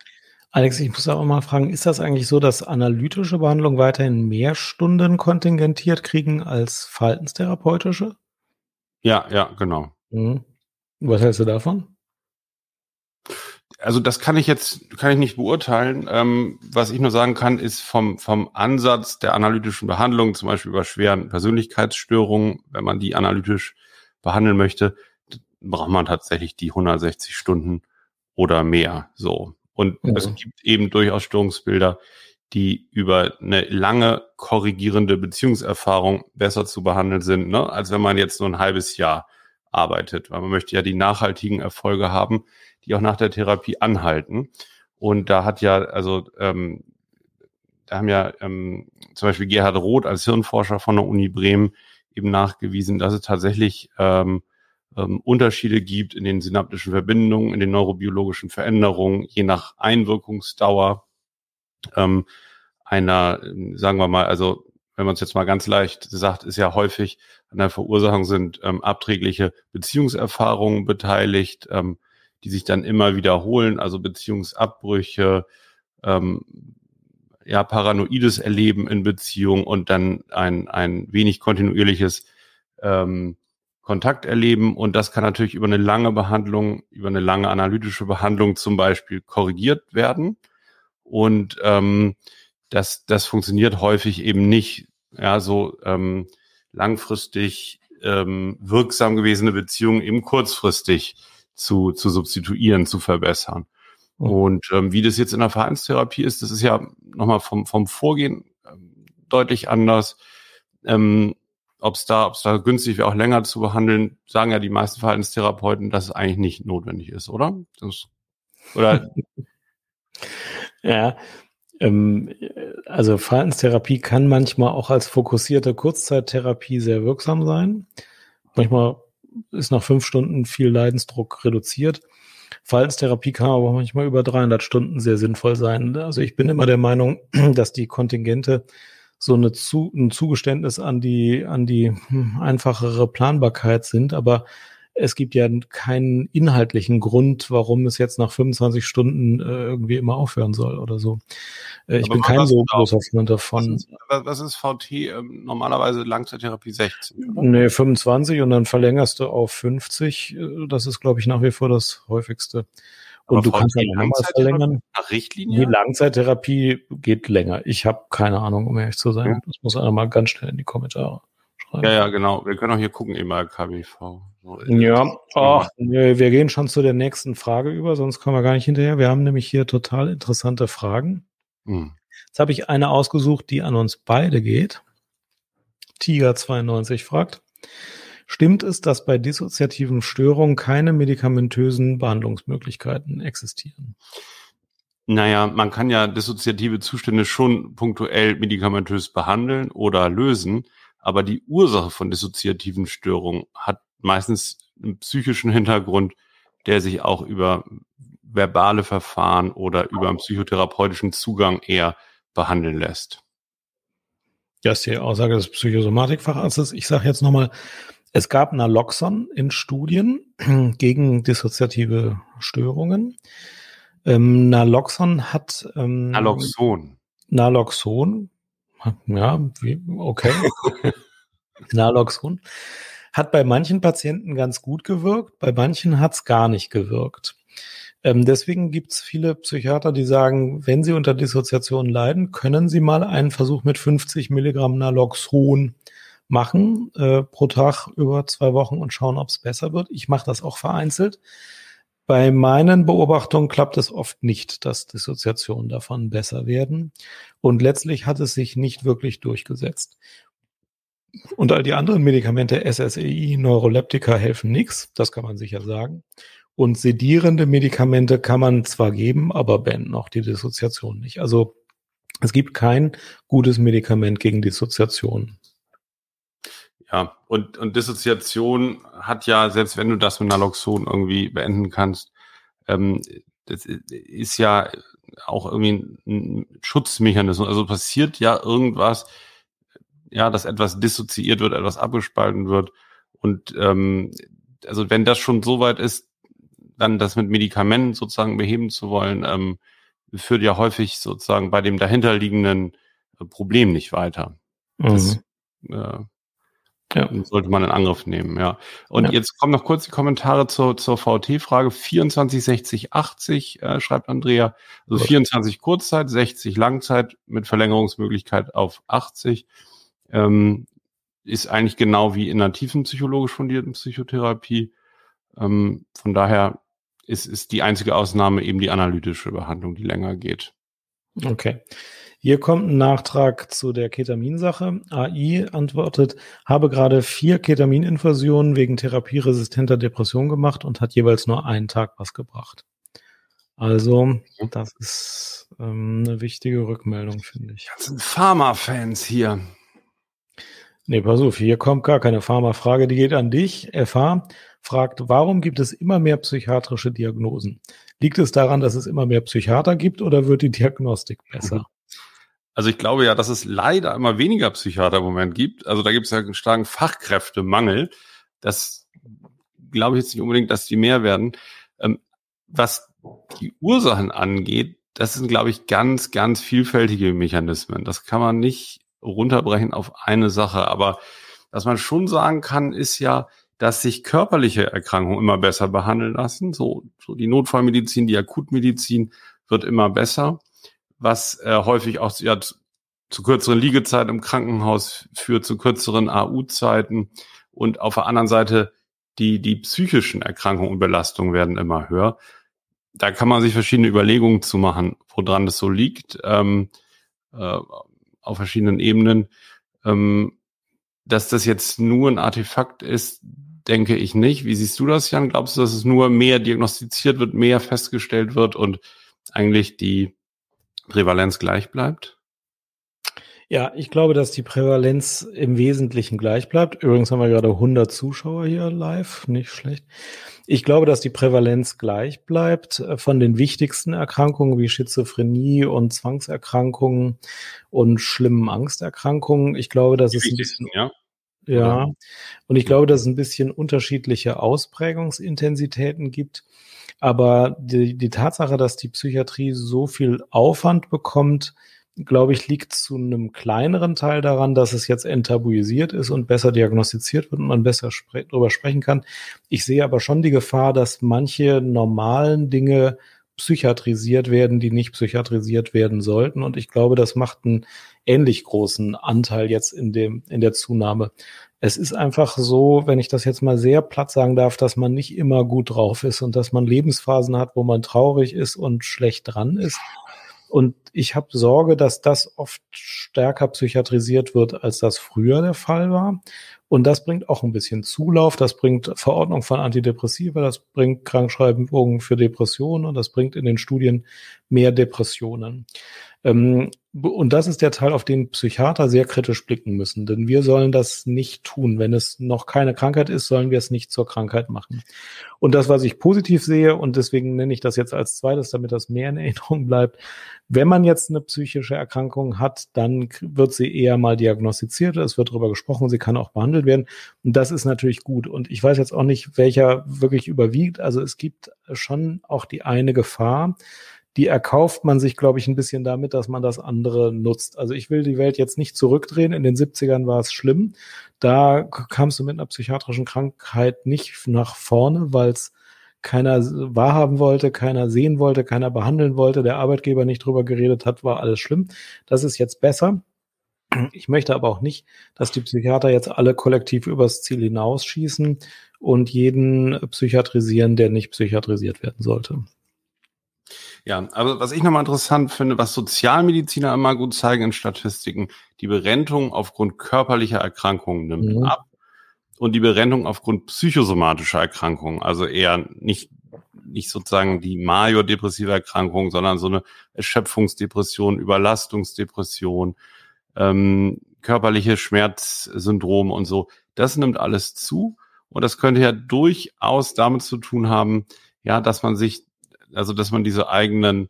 Alex, ich muss auch mal fragen, ist das eigentlich so, dass analytische Behandlungen weiterhin mehr Stunden kontingentiert kriegen als verhaltenstherapeutische? Ja, ja, genau. Mhm. Was hältst du davon? Also das kann ich jetzt kann ich nicht beurteilen. Ähm, was ich nur sagen kann, ist vom vom Ansatz der analytischen Behandlung, zum Beispiel bei schweren Persönlichkeitsstörungen, wenn man die analytisch behandeln möchte, braucht man tatsächlich die 160 Stunden oder mehr. So und mhm. es gibt eben durchaus Störungsbilder, die über eine lange korrigierende Beziehungserfahrung besser zu behandeln sind, ne? als wenn man jetzt nur ein halbes Jahr arbeitet. Weil man möchte ja die nachhaltigen Erfolge haben, die auch nach der Therapie anhalten. Und da hat ja, also ähm, da haben ja ähm, zum Beispiel Gerhard Roth als Hirnforscher von der Uni Bremen eben nachgewiesen, dass es tatsächlich ähm, ähm, Unterschiede gibt in den synaptischen Verbindungen, in den neurobiologischen Veränderungen, je nach Einwirkungsdauer ähm, einer, sagen wir mal, also wenn man es jetzt mal ganz leicht sagt, ist ja häufig an der Verursachung sind ähm, abträgliche Beziehungserfahrungen beteiligt, ähm, die sich dann immer wiederholen, also Beziehungsabbrüche, ähm, ja, paranoides Erleben in Beziehung und dann ein, ein wenig kontinuierliches ähm, Kontakt erleben und das kann natürlich über eine lange Behandlung, über eine lange analytische Behandlung zum Beispiel korrigiert werden. Und ähm, das, das funktioniert häufig eben nicht. Ja, so ähm, langfristig ähm, wirksam gewesene Beziehungen eben kurzfristig zu, zu substituieren, zu verbessern. Mhm. Und ähm, wie das jetzt in der Verhaltenstherapie ist, das ist ja nochmal vom, vom Vorgehen ähm, deutlich anders. Ähm, ob es da, ob es da günstig wäre, auch länger zu behandeln, sagen ja die meisten Verhaltenstherapeuten, dass es eigentlich nicht notwendig ist, oder? Das, oder? [laughs] ja, ähm, also Verhaltenstherapie kann manchmal auch als fokussierte Kurzzeittherapie sehr wirksam sein. Manchmal ist nach fünf Stunden viel Leidensdruck reduziert. Verhaltenstherapie kann aber manchmal über 300 Stunden sehr sinnvoll sein. Also ich bin immer der Meinung, [clears throat] dass die Kontingente so eine zu, ein Zugeständnis an die, an die hm, einfachere Planbarkeit sind, aber es gibt ja keinen inhaltlichen Grund, warum es jetzt nach 25 Stunden äh, irgendwie immer aufhören soll oder so. Äh, ich aber bin kein so großer Freund davon. Was ist, was ist VT? Ähm, normalerweise Langzeittherapie 16? Oder? Nee, 25 und dann verlängerst du auf 50. Äh, das ist, glaube ich, nach wie vor das häufigste. Und du kannst dann nochmal verlängern. Nach Richtlinie? Die Langzeittherapie geht länger. Ich habe keine Ahnung, um ehrlich zu sein. Ja. Das muss einer mal ganz schnell in die Kommentare. Ja, ja, genau. Wir können auch hier gucken, immer KBV. Ja, oh, nee, wir gehen schon zu der nächsten Frage über, sonst kommen wir gar nicht hinterher. Wir haben nämlich hier total interessante Fragen. Hm. Jetzt habe ich eine ausgesucht, die an uns beide geht. Tiger92 fragt. Stimmt es, dass bei dissoziativen Störungen keine medikamentösen Behandlungsmöglichkeiten existieren? Naja, man kann ja dissoziative Zustände schon punktuell medikamentös behandeln oder lösen, aber die Ursache von dissoziativen Störungen hat meistens einen psychischen Hintergrund, der sich auch über verbale Verfahren oder über einen psychotherapeutischen Zugang eher behandeln lässt. Das ist die Aussage des Psychosomatikfacharztes. Ich sage jetzt nochmal, es gab Naloxon in Studien [clears throat] gegen dissoziative Störungen. Ähm, Naloxon hat ähm, Naloxon. Naloxon, ja, okay. [laughs] Naloxon hat bei manchen Patienten ganz gut gewirkt, bei manchen hat es gar nicht gewirkt. Ähm, deswegen gibt es viele Psychiater, die sagen, wenn sie unter Dissoziation leiden, können sie mal einen Versuch mit 50 Milligramm Naloxon machen äh, pro Tag über zwei Wochen und schauen, ob es besser wird. Ich mache das auch vereinzelt. Bei meinen Beobachtungen klappt es oft nicht, dass Dissoziationen davon besser werden. Und letztlich hat es sich nicht wirklich durchgesetzt. Und all die anderen Medikamente, SSEI, Neuroleptika, helfen nichts. Das kann man sicher sagen. Und sedierende Medikamente kann man zwar geben, aber beenden auch die Dissoziation nicht. Also es gibt kein gutes Medikament gegen Dissoziation. Ja, und, und Dissoziation hat ja, selbst wenn du das mit Naloxon irgendwie beenden kannst, ähm, das ist ja auch irgendwie ein Schutzmechanismus. Also passiert ja irgendwas, ja, dass etwas dissoziiert wird, etwas abgespalten wird. Und ähm, also wenn das schon so weit ist, dann das mit Medikamenten sozusagen beheben zu wollen, ähm, führt ja häufig sozusagen bei dem dahinterliegenden äh, Problem nicht weiter. Mhm. Das äh, ja. sollte man in Angriff nehmen, ja. Und ja. jetzt kommen noch kurz die Kommentare zur, zur VT-Frage. 24, 60, 80, äh, schreibt Andrea. Also Gut. 24 Kurzzeit, 60 Langzeit mit Verlängerungsmöglichkeit auf 80. Ähm, ist eigentlich genau wie in einer tiefen psychologisch fundierten Psychotherapie. Ähm, von daher ist, ist die einzige Ausnahme eben die analytische Behandlung, die länger geht. Okay. Hier kommt ein Nachtrag zu der Ketaminsache. AI antwortet, habe gerade vier Ketamininfusionen wegen therapieresistenter Depression gemacht und hat jeweils nur einen Tag was gebracht. Also, das ist ähm, eine wichtige Rückmeldung, finde ich. Das sind Pharma-Fans hier. Nee, pass auf, hier kommt gar keine Pharma-Frage, die geht an dich, FH fragt, warum gibt es immer mehr psychiatrische Diagnosen? Liegt es daran, dass es immer mehr Psychiater gibt oder wird die Diagnostik besser? Also ich glaube ja, dass es leider immer weniger Psychiater im Moment gibt. Also da gibt es ja einen starken Fachkräftemangel. Das glaube ich jetzt nicht unbedingt, dass die mehr werden. Ähm, was die Ursachen angeht, das sind, glaube ich, ganz, ganz vielfältige Mechanismen. Das kann man nicht runterbrechen auf eine Sache. Aber was man schon sagen kann, ist ja, dass sich körperliche Erkrankungen immer besser behandeln lassen. So, so die Notfallmedizin, die Akutmedizin wird immer besser, was äh, häufig auch ja, zu, kürzeren Liegezeiten im Krankenhaus führt, zu kürzeren AU-Zeiten. Und auf der anderen Seite die, die psychischen Erkrankungen und Belastungen werden immer höher. Da kann man sich verschiedene Überlegungen zu machen, woran das so liegt, ähm, äh, auf verschiedenen Ebenen. Ähm, dass das jetzt nur ein Artefakt ist, denke ich nicht. Wie siehst du das, Jan? Glaubst du, dass es nur mehr diagnostiziert wird, mehr festgestellt wird und eigentlich die Prävalenz gleich bleibt? Ja, ich glaube, dass die Prävalenz im Wesentlichen gleich bleibt. Übrigens haben wir gerade 100 Zuschauer hier live, nicht schlecht. Ich glaube, dass die Prävalenz gleich bleibt äh, von den wichtigsten Erkrankungen wie Schizophrenie und Zwangserkrankungen und schlimmen Angsterkrankungen. Ich glaube, dass es ein bisschen, ja. Ja, und ich glaube, dass es ein bisschen unterschiedliche Ausprägungsintensitäten gibt. Aber die, die Tatsache, dass die Psychiatrie so viel Aufwand bekommt, glaube ich, liegt zu einem kleineren Teil daran, dass es jetzt enttabuisiert ist und besser diagnostiziert wird und man besser spre darüber sprechen kann. Ich sehe aber schon die Gefahr, dass manche normalen Dinge psychiatrisiert werden, die nicht psychiatrisiert werden sollten. Und ich glaube, das macht einen ähnlich großen Anteil jetzt in dem, in der Zunahme. Es ist einfach so, wenn ich das jetzt mal sehr platt sagen darf, dass man nicht immer gut drauf ist und dass man Lebensphasen hat, wo man traurig ist und schlecht dran ist. Und ich habe Sorge, dass das oft stärker psychiatrisiert wird, als das früher der Fall war. Und das bringt auch ein bisschen Zulauf, das bringt Verordnung von Antidepressiva, das bringt Krankschreibungen für Depressionen und das bringt in den Studien mehr Depressionen. Ähm, und das ist der Teil, auf den Psychiater sehr kritisch blicken müssen, denn wir sollen das nicht tun. Wenn es noch keine Krankheit ist, sollen wir es nicht zur Krankheit machen. Und das, was ich positiv sehe, und deswegen nenne ich das jetzt als zweites, damit das mehr in Erinnerung bleibt, wenn man jetzt eine psychische Erkrankung hat, dann wird sie eher mal diagnostiziert, es wird darüber gesprochen, sie kann auch behandelt werden. Und das ist natürlich gut. Und ich weiß jetzt auch nicht, welcher wirklich überwiegt. Also es gibt schon auch die eine Gefahr, die erkauft man sich, glaube ich, ein bisschen damit, dass man das andere nutzt. Also ich will die Welt jetzt nicht zurückdrehen. In den 70ern war es schlimm. Da kamst du mit einer psychiatrischen Krankheit nicht nach vorne, weil es keiner wahrhaben wollte, keiner sehen wollte, keiner behandeln wollte, der Arbeitgeber nicht drüber geredet hat, war alles schlimm. Das ist jetzt besser. Ich möchte aber auch nicht, dass die Psychiater jetzt alle kollektiv übers Ziel hinausschießen und jeden psychiatrisieren, der nicht psychiatrisiert werden sollte. Ja, aber was ich nochmal interessant finde, was Sozialmediziner immer gut zeigen in Statistiken, die Berentung aufgrund körperlicher Erkrankungen nimmt mhm. ab und die Berentung aufgrund psychosomatischer Erkrankungen, also eher nicht nicht sozusagen die major-depressive Erkrankung, sondern so eine Erschöpfungsdepression, Überlastungsdepression, ähm, körperliche Schmerzsyndrome und so. Das nimmt alles zu. Und das könnte ja durchaus damit zu tun haben, ja, dass man sich, also dass man diese eigenen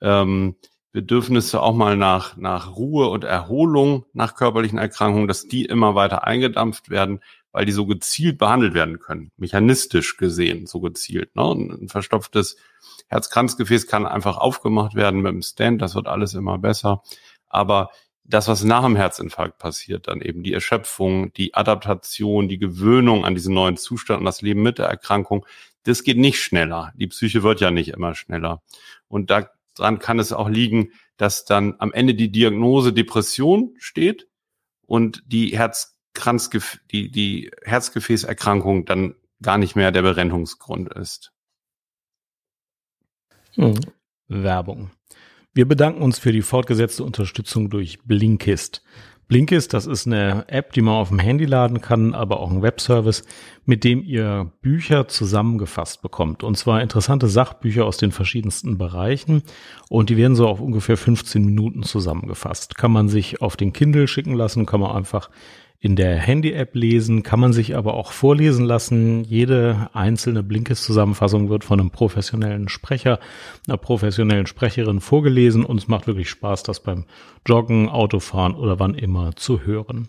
ähm, Bedürfnisse auch mal nach, nach Ruhe und Erholung nach körperlichen Erkrankungen, dass die immer weiter eingedampft werden, weil die so gezielt behandelt werden können, mechanistisch gesehen so gezielt. Ne? Ein verstopftes Herzkranzgefäß kann einfach aufgemacht werden mit dem Stand, das wird alles immer besser. Aber das, was nach dem Herzinfarkt passiert, dann eben die Erschöpfung, die Adaptation, die Gewöhnung an diesen neuen Zustand und das Leben mit der Erkrankung, das geht nicht schneller. Die Psyche wird ja nicht immer schneller. Und daran kann es auch liegen, dass dann am Ende die Diagnose Depression steht und die Herz Kranzgef die, die Herzgefäßerkrankung dann gar nicht mehr der Berennungsgrund ist. Hm. Werbung. Wir bedanken uns für die fortgesetzte Unterstützung durch Blinkist. Blinkist, das ist eine App, die man auf dem Handy laden kann, aber auch ein Webservice, mit dem ihr Bücher zusammengefasst bekommt. Und zwar interessante Sachbücher aus den verschiedensten Bereichen. Und die werden so auf ungefähr 15 Minuten zusammengefasst. Kann man sich auf den Kindle schicken lassen, kann man einfach in der Handy-App lesen, kann man sich aber auch vorlesen lassen. Jede einzelne Blinkes-Zusammenfassung wird von einem professionellen Sprecher, einer professionellen Sprecherin vorgelesen und es macht wirklich Spaß, das beim Joggen, Autofahren oder wann immer zu hören.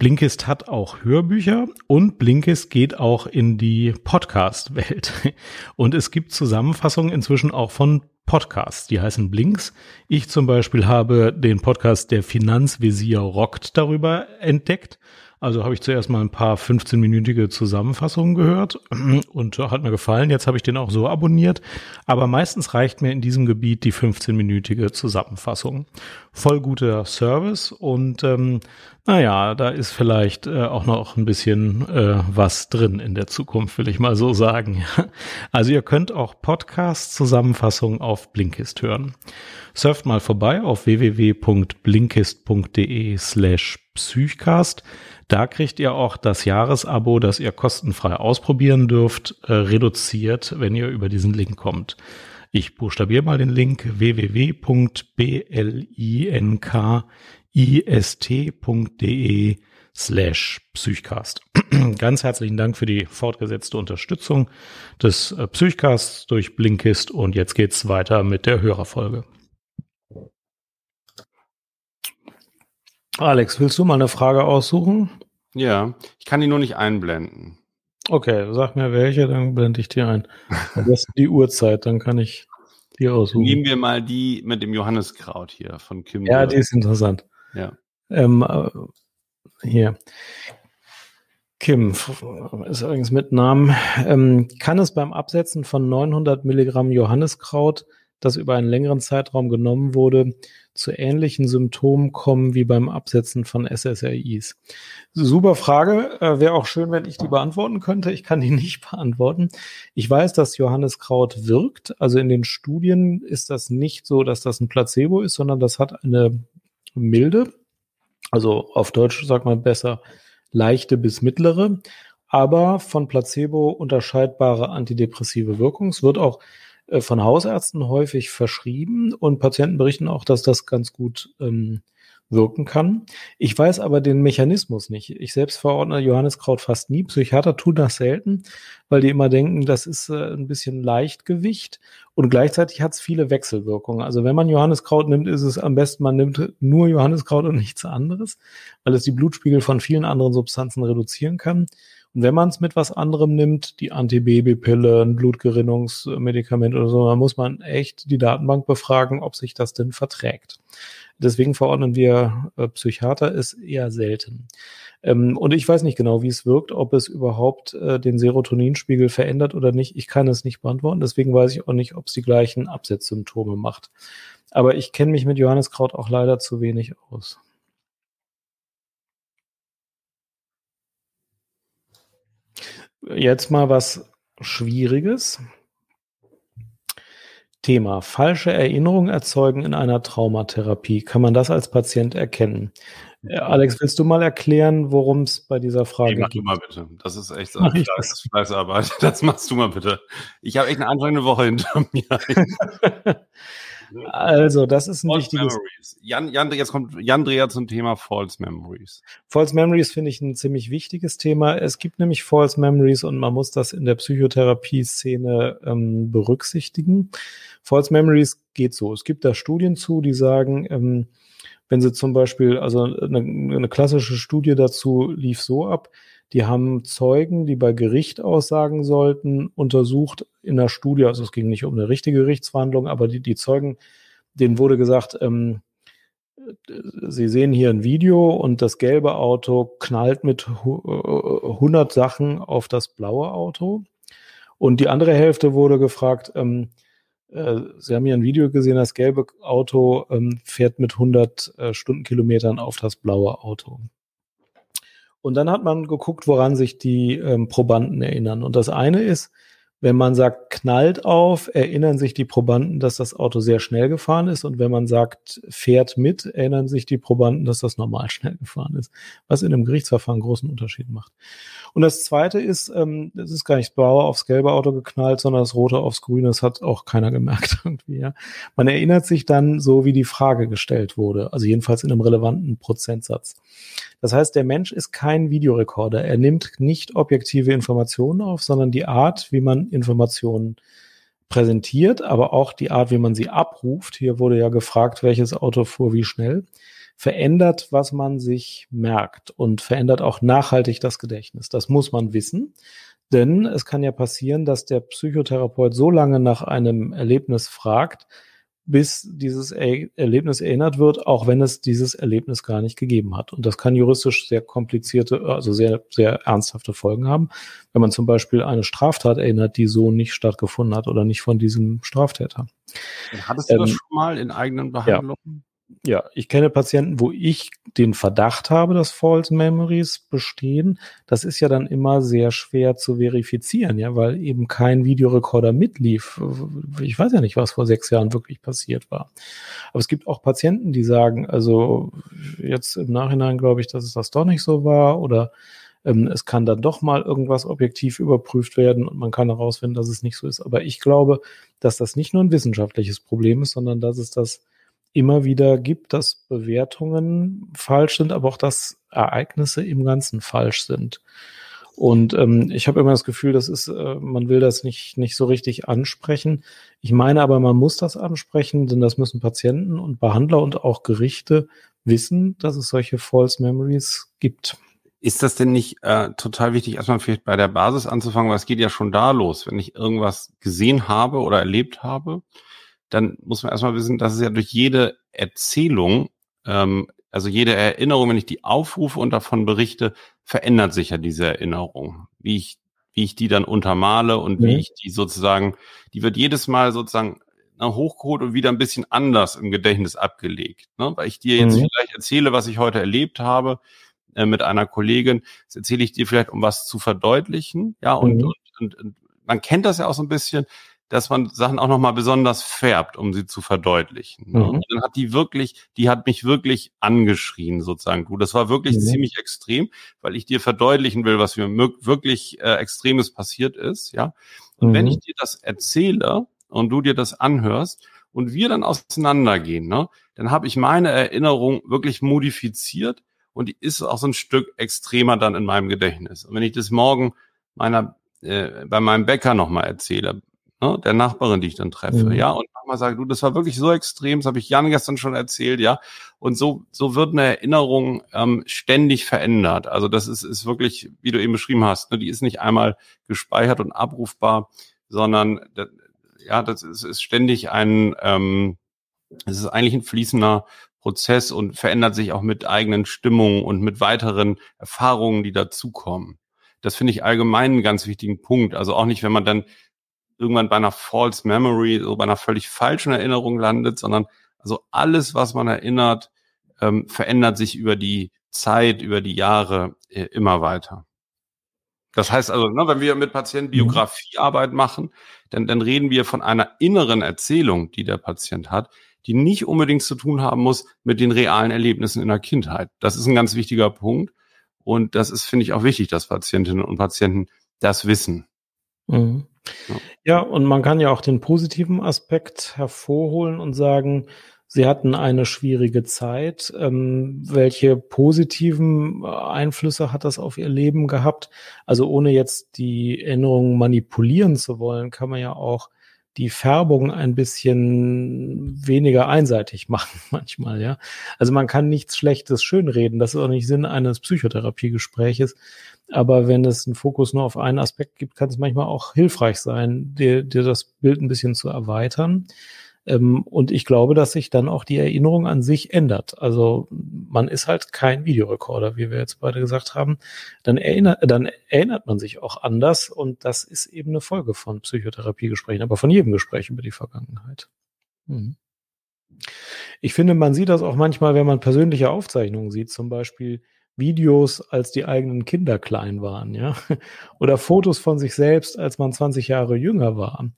Blinkist hat auch Hörbücher und Blinkist geht auch in die Podcast-Welt. Und es gibt Zusammenfassungen inzwischen auch von Podcasts, die heißen Blinks. Ich zum Beispiel habe den Podcast Der Finanzvisier rockt darüber entdeckt. Also habe ich zuerst mal ein paar 15-minütige Zusammenfassungen gehört [clears throat] und hat mir gefallen. Jetzt habe ich den auch so abonniert. Aber meistens reicht mir in diesem Gebiet die 15-minütige Zusammenfassung. Voll guter Service und ähm, naja, da ist vielleicht äh, auch noch ein bisschen äh, was drin in der Zukunft, will ich mal so sagen. Also ihr könnt auch Podcast-Zusammenfassungen auf Blinkist hören. Surft mal vorbei auf www.blinkist.de slash psychcast. Da kriegt ihr auch das Jahresabo, das ihr kostenfrei ausprobieren dürft, äh, reduziert, wenn ihr über diesen Link kommt. Ich buchstabiere mal den Link www.blinkist.de slash Psychcast. [clears throat] Ganz herzlichen Dank für die fortgesetzte Unterstützung des äh, Psychcasts durch Blinkist und jetzt geht's weiter mit der Hörerfolge. Alex, willst du mal eine Frage aussuchen? Ja, ich kann die nur nicht einblenden. Okay, sag mir welche, dann blende ich die ein. Das ist die Uhrzeit, dann kann ich die aussuchen. Nehmen wir mal die mit dem Johanniskraut hier von Kim. Ja, die ist interessant. Ja. Ähm, äh, hier. Kim ist übrigens mit Namen. Ähm, kann es beim Absetzen von 900 Milligramm Johanniskraut, das über einen längeren Zeitraum genommen wurde, zu ähnlichen Symptomen kommen wie beim Absetzen von SSRIs? Super Frage. Äh, Wäre auch schön, wenn ich die beantworten könnte. Ich kann die [laughs] nicht beantworten. Ich weiß, dass Johanniskraut wirkt. Also in den Studien ist das nicht so, dass das ein Placebo ist, sondern das hat eine milde, also auf Deutsch sagt man besser leichte bis mittlere, aber von Placebo unterscheidbare antidepressive Wirkung. Es wird auch von Hausärzten häufig verschrieben und Patienten berichten auch, dass das ganz gut ähm, wirken kann. Ich weiß aber den Mechanismus nicht. Ich selbst verordne Johanniskraut fast nie. Psychiater tun das selten, weil die immer denken, das ist äh, ein bisschen Leichtgewicht und gleichzeitig hat es viele Wechselwirkungen. Also wenn man Johanniskraut nimmt, ist es am besten, man nimmt nur Johanniskraut und nichts anderes, weil es die Blutspiegel von vielen anderen Substanzen reduzieren kann. Und wenn man es mit was anderem nimmt, die Antibabypille, ein Blutgerinnungsmedikament oder so, dann muss man echt die Datenbank befragen, ob sich das denn verträgt. Deswegen verordnen wir äh, Psychiater ist eher selten. Ähm, und ich weiß nicht genau, wie es wirkt, ob es überhaupt äh, den Serotoninspiegel verändert oder nicht. Ich kann es nicht beantworten. Deswegen weiß ich auch nicht, ob es die gleichen Absetzsymptome macht. Aber ich kenne mich mit Johanneskraut auch leider zu wenig aus. Jetzt mal was Schwieriges. Thema falsche Erinnerungen erzeugen in einer Traumatherapie. Kann man das als Patient erkennen? Äh, Alex, willst du mal erklären, worum es bei dieser Frage mach geht? Mach du mal bitte. Das ist echt so Fleiß, Fleißarbeit. [laughs] Das machst du mal bitte. Ich habe echt eine anstrengende Woche hinter [laughs] mir. [laughs] Also, das ist ein False wichtiges. Memories. Jan, Jan, jetzt kommt Jan Dreher zum Thema False Memories. False Memories finde ich ein ziemlich wichtiges Thema. Es gibt nämlich False Memories und man muss das in der Psychotherapie-Szene ähm, berücksichtigen. False Memories geht so. Es gibt da Studien zu, die sagen, ähm, wenn sie zum Beispiel, also eine, eine klassische Studie dazu lief so ab, die haben Zeugen, die bei Gericht aussagen sollten, untersucht in der Studie. Also es ging nicht um eine richtige Gerichtsverhandlung, aber die, die Zeugen, denen wurde gesagt, ähm, Sie sehen hier ein Video und das gelbe Auto knallt mit 100 Sachen auf das blaue Auto. Und die andere Hälfte wurde gefragt, ähm, äh, Sie haben hier ein Video gesehen, das gelbe Auto ähm, fährt mit 100 äh, Stundenkilometern auf das blaue Auto. Und dann hat man geguckt, woran sich die ähm, Probanden erinnern. Und das eine ist, wenn man sagt, knallt auf, erinnern sich die Probanden, dass das Auto sehr schnell gefahren ist. Und wenn man sagt, fährt mit, erinnern sich die Probanden, dass das normal [laughs] schnell gefahren ist. Was in einem Gerichtsverfahren großen Unterschied macht. Und das zweite ist, ähm, es ist gar nicht das blaue aufs gelbe Auto geknallt, sondern das rote aufs grüne. Das hat auch keiner [laughs] gemerkt irgendwie. Ja. Man erinnert sich dann so, wie die Frage gestellt wurde. Also jedenfalls in einem relevanten Prozentsatz. Das heißt, der Mensch ist kein Videorekorder. Er nimmt nicht objektive Informationen auf, sondern die Art, wie man Informationen präsentiert, aber auch die Art, wie man sie abruft. Hier wurde ja gefragt, welches Auto fuhr wie schnell verändert, was man sich merkt und verändert auch nachhaltig das Gedächtnis. Das muss man wissen. Denn es kann ja passieren, dass der Psychotherapeut so lange nach einem Erlebnis fragt, bis dieses er Erlebnis erinnert wird, auch wenn es dieses Erlebnis gar nicht gegeben hat. Und das kann juristisch sehr komplizierte, also sehr, sehr ernsthafte Folgen haben, wenn man zum Beispiel eine Straftat erinnert, die so nicht stattgefunden hat oder nicht von diesem Straftäter. Hattest du ähm, das schon mal in eigenen Behandlungen? Ja. Ja, ich kenne Patienten, wo ich den Verdacht habe, dass False Memories bestehen. Das ist ja dann immer sehr schwer zu verifizieren, ja, weil eben kein Videorekorder mitlief. Ich weiß ja nicht, was vor sechs Jahren wirklich passiert war. Aber es gibt auch Patienten, die sagen, also jetzt im Nachhinein glaube ich, dass es das doch nicht so war oder ähm, es kann dann doch mal irgendwas objektiv überprüft werden und man kann herausfinden, dass es nicht so ist. Aber ich glaube, dass das nicht nur ein wissenschaftliches Problem ist, sondern dass es das immer wieder gibt, dass Bewertungen falsch sind, aber auch dass Ereignisse im Ganzen falsch sind. Und ähm, ich habe immer das Gefühl, das ist, äh, man will das nicht, nicht so richtig ansprechen. Ich meine aber, man muss das ansprechen, denn das müssen Patienten und Behandler und auch Gerichte wissen, dass es solche False Memories gibt. Ist das denn nicht äh, total wichtig, erstmal vielleicht bei der Basis anzufangen, weil es geht ja schon da los, wenn ich irgendwas gesehen habe oder erlebt habe, dann muss man erstmal wissen, dass es ja durch jede Erzählung, ähm, also jede Erinnerung, wenn ich die aufrufe und davon berichte, verändert sich ja diese Erinnerung. Wie ich, wie ich die dann untermale und mhm. wie ich die sozusagen, die wird jedes Mal sozusagen hochgeholt und wieder ein bisschen anders im Gedächtnis abgelegt. Ne? Weil ich dir jetzt mhm. vielleicht erzähle, was ich heute erlebt habe äh, mit einer Kollegin, das erzähle ich dir vielleicht, um was zu verdeutlichen. Ja, und, mhm. und, und, und man kennt das ja auch so ein bisschen, dass man Sachen auch nochmal besonders färbt, um sie zu verdeutlichen. Ne? Mhm. Und dann hat die wirklich, die hat mich wirklich angeschrien, sozusagen. Du, das war wirklich mhm. ziemlich extrem, weil ich dir verdeutlichen will, was mir wirklich äh, Extremes passiert ist, ja. Und mhm. wenn ich dir das erzähle und du dir das anhörst und wir dann auseinandergehen, ne, dann habe ich meine Erinnerung wirklich modifiziert und die ist auch so ein Stück extremer dann in meinem Gedächtnis. Und wenn ich das morgen meiner äh, bei meinem Bäcker nochmal erzähle, ne, der Nachbarin, die ich dann treffe, mhm. ja, und nochmal sage, du, das war wirklich so extrem, das habe ich Jan gestern schon erzählt, ja, und so, so wird eine Erinnerung ähm, ständig verändert. Also das ist, ist wirklich, wie du eben beschrieben hast, ne, die ist nicht einmal gespeichert und abrufbar, sondern ja, das ist, ist ständig ein, ähm, es ist eigentlich ein fließender Prozess und verändert sich auch mit eigenen Stimmungen und mit weiteren Erfahrungen, die dazukommen. Das finde ich allgemein einen ganz wichtigen Punkt. Also auch nicht, wenn man dann irgendwann bei einer False Memory, so bei einer völlig falschen Erinnerung landet, sondern also alles, was man erinnert, ähm, verändert sich über die Zeit, über die Jahre äh, immer weiter. Das heißt also, ne, wenn wir mit Patienten Biografiearbeit machen, dann, dann reden wir von einer inneren Erzählung, die der Patient hat, die nicht unbedingt zu tun haben muss mit den realen Erlebnissen in der Kindheit. Das ist ein ganz wichtiger Punkt. Und das ist, finde ich, auch wichtig, dass Patientinnen und Patienten das wissen. Mhm. Ja. Ja, und man kann ja auch den positiven Aspekt hervorholen und sagen, Sie hatten eine schwierige Zeit. Ähm, welche positiven äh, Einflüsse hat das auf Ihr Leben gehabt? Also ohne jetzt die Erinnerungen manipulieren zu wollen, kann man ja auch die Färbung ein bisschen weniger einseitig [laughs] machen manchmal, ja. Also man kann nichts Schlechtes schönreden. Das ist auch nicht Sinn eines Psychotherapiegespräches. Aber wenn es einen Fokus nur auf einen Aspekt gibt, kann es manchmal auch hilfreich sein, dir, dir das Bild ein bisschen zu erweitern. Ähm, und ich glaube, dass sich dann auch die Erinnerung an sich ändert. Also man ist halt kein Videorekorder, wie wir jetzt beide gesagt haben. Dann erinnert, dann erinnert man sich auch anders und das ist eben eine Folge von Psychotherapiegesprächen, aber von jedem Gespräch über die Vergangenheit. Mhm. Ich finde, man sieht das auch manchmal, wenn man persönliche Aufzeichnungen sieht, zum Beispiel Videos, als die eigenen Kinder klein waren, ja, [laughs] oder Fotos von sich selbst, als man 20 Jahre jünger war.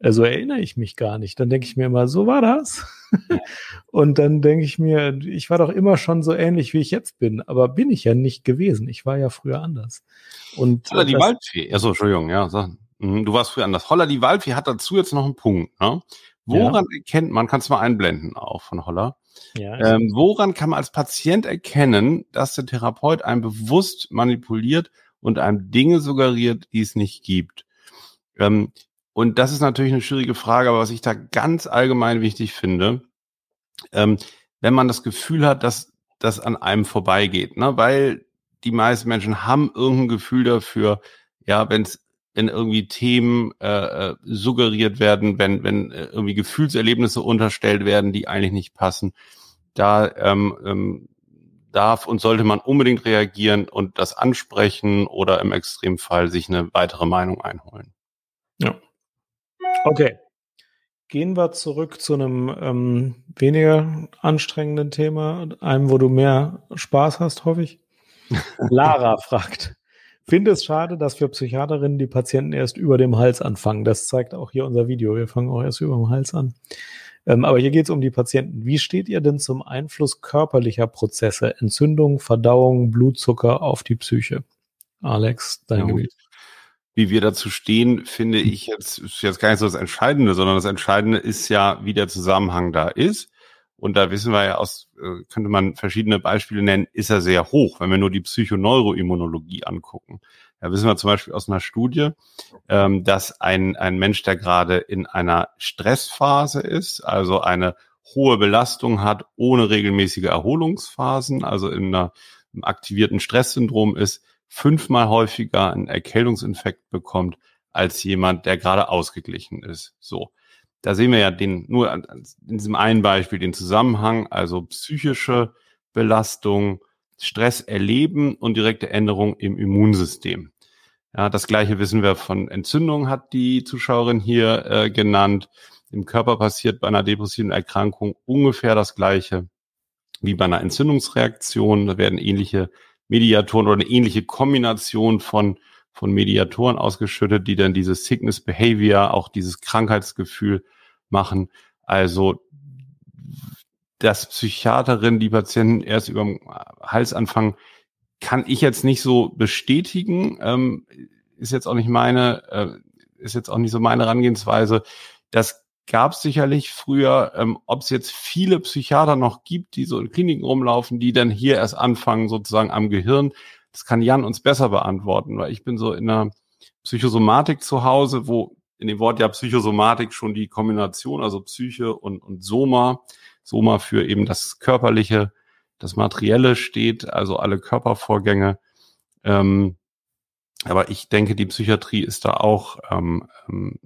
Also erinnere ich mich gar nicht. Dann denke ich mir immer, so war das. [laughs] und dann denke ich mir, ich war doch immer schon so ähnlich, wie ich jetzt bin. Aber bin ich ja nicht gewesen. Ich war ja früher anders. Und Holla die Waldfee. Achso, Entschuldigung, ja. So. Mhm, du warst früher anders. Holla die Waldfee hat dazu jetzt noch einen Punkt. Ne? Woran ja. erkennt man, kannst du mal einblenden auch von Holla. Ja, ähm, woran kann man als Patient erkennen, dass der Therapeut einen bewusst manipuliert und einem Dinge suggeriert, die es nicht gibt? Ähm, und das ist natürlich eine schwierige Frage, aber was ich da ganz allgemein wichtig finde, ähm, wenn man das Gefühl hat, dass das an einem vorbeigeht, ne? weil die meisten Menschen haben irgendein Gefühl dafür, ja, wenn es wenn irgendwie Themen äh, äh, suggeriert werden, wenn wenn äh, irgendwie Gefühlserlebnisse unterstellt werden, die eigentlich nicht passen, da ähm, ähm, darf und sollte man unbedingt reagieren und das ansprechen oder im Extremfall sich eine weitere Meinung einholen. Ja. Okay. Gehen wir zurück zu einem ähm, weniger anstrengenden Thema, einem, wo du mehr Spaß hast, hoffe ich. [laughs] Lara fragt, finde es schade, dass wir Psychiaterinnen die Patienten erst über dem Hals anfangen. Das zeigt auch hier unser Video. Wir fangen auch erst über dem Hals an. Ähm, aber hier geht es um die Patienten. Wie steht ihr denn zum Einfluss körperlicher Prozesse, Entzündung, Verdauung, Blutzucker auf die Psyche? Alex, dein ja, Gebiet wie wir dazu stehen, finde ich jetzt, ist jetzt gar nicht so das Entscheidende, sondern das Entscheidende ist ja, wie der Zusammenhang da ist. Und da wissen wir ja aus, äh, könnte man verschiedene Beispiele nennen, ist er sehr hoch, wenn wir nur die Psychoneuroimmunologie angucken. Da wissen wir zum Beispiel aus einer Studie, ähm, dass ein, ein Mensch, der gerade in einer Stressphase ist, also eine hohe Belastung hat, ohne regelmäßige Erholungsphasen, also in einer, einem aktivierten Stresssyndrom ist, fünfmal häufiger einen Erkältungsinfekt bekommt als jemand, der gerade ausgeglichen ist. So. Da sehen wir ja den, nur in diesem einen Beispiel den Zusammenhang, also psychische Belastung, Stress erleben und direkte Änderung im Immunsystem. Ja, das gleiche wissen wir von Entzündung, hat die Zuschauerin hier äh, genannt. Im Körper passiert bei einer depressiven Erkrankung ungefähr das gleiche wie bei einer Entzündungsreaktion. Da werden ähnliche Mediatoren oder eine ähnliche Kombination von, von Mediatoren ausgeschüttet, die dann dieses Sickness Behavior, auch dieses Krankheitsgefühl machen. Also, dass Psychiaterinnen die Patienten erst über den Hals anfangen, kann ich jetzt nicht so bestätigen. Ähm, ist jetzt auch nicht meine, äh, ist jetzt auch nicht so meine Herangehensweise. Das gab es sicherlich früher, ähm, ob es jetzt viele Psychiater noch gibt, die so in Kliniken rumlaufen, die dann hier erst anfangen, sozusagen am Gehirn. Das kann Jan uns besser beantworten, weil ich bin so in der Psychosomatik zu Hause, wo in dem Wort ja Psychosomatik schon die Kombination, also Psyche und, und Soma, Soma für eben das Körperliche, das Materielle steht, also alle Körpervorgänge. Ähm, aber ich denke, die Psychiatrie ist da auch ähm, ähm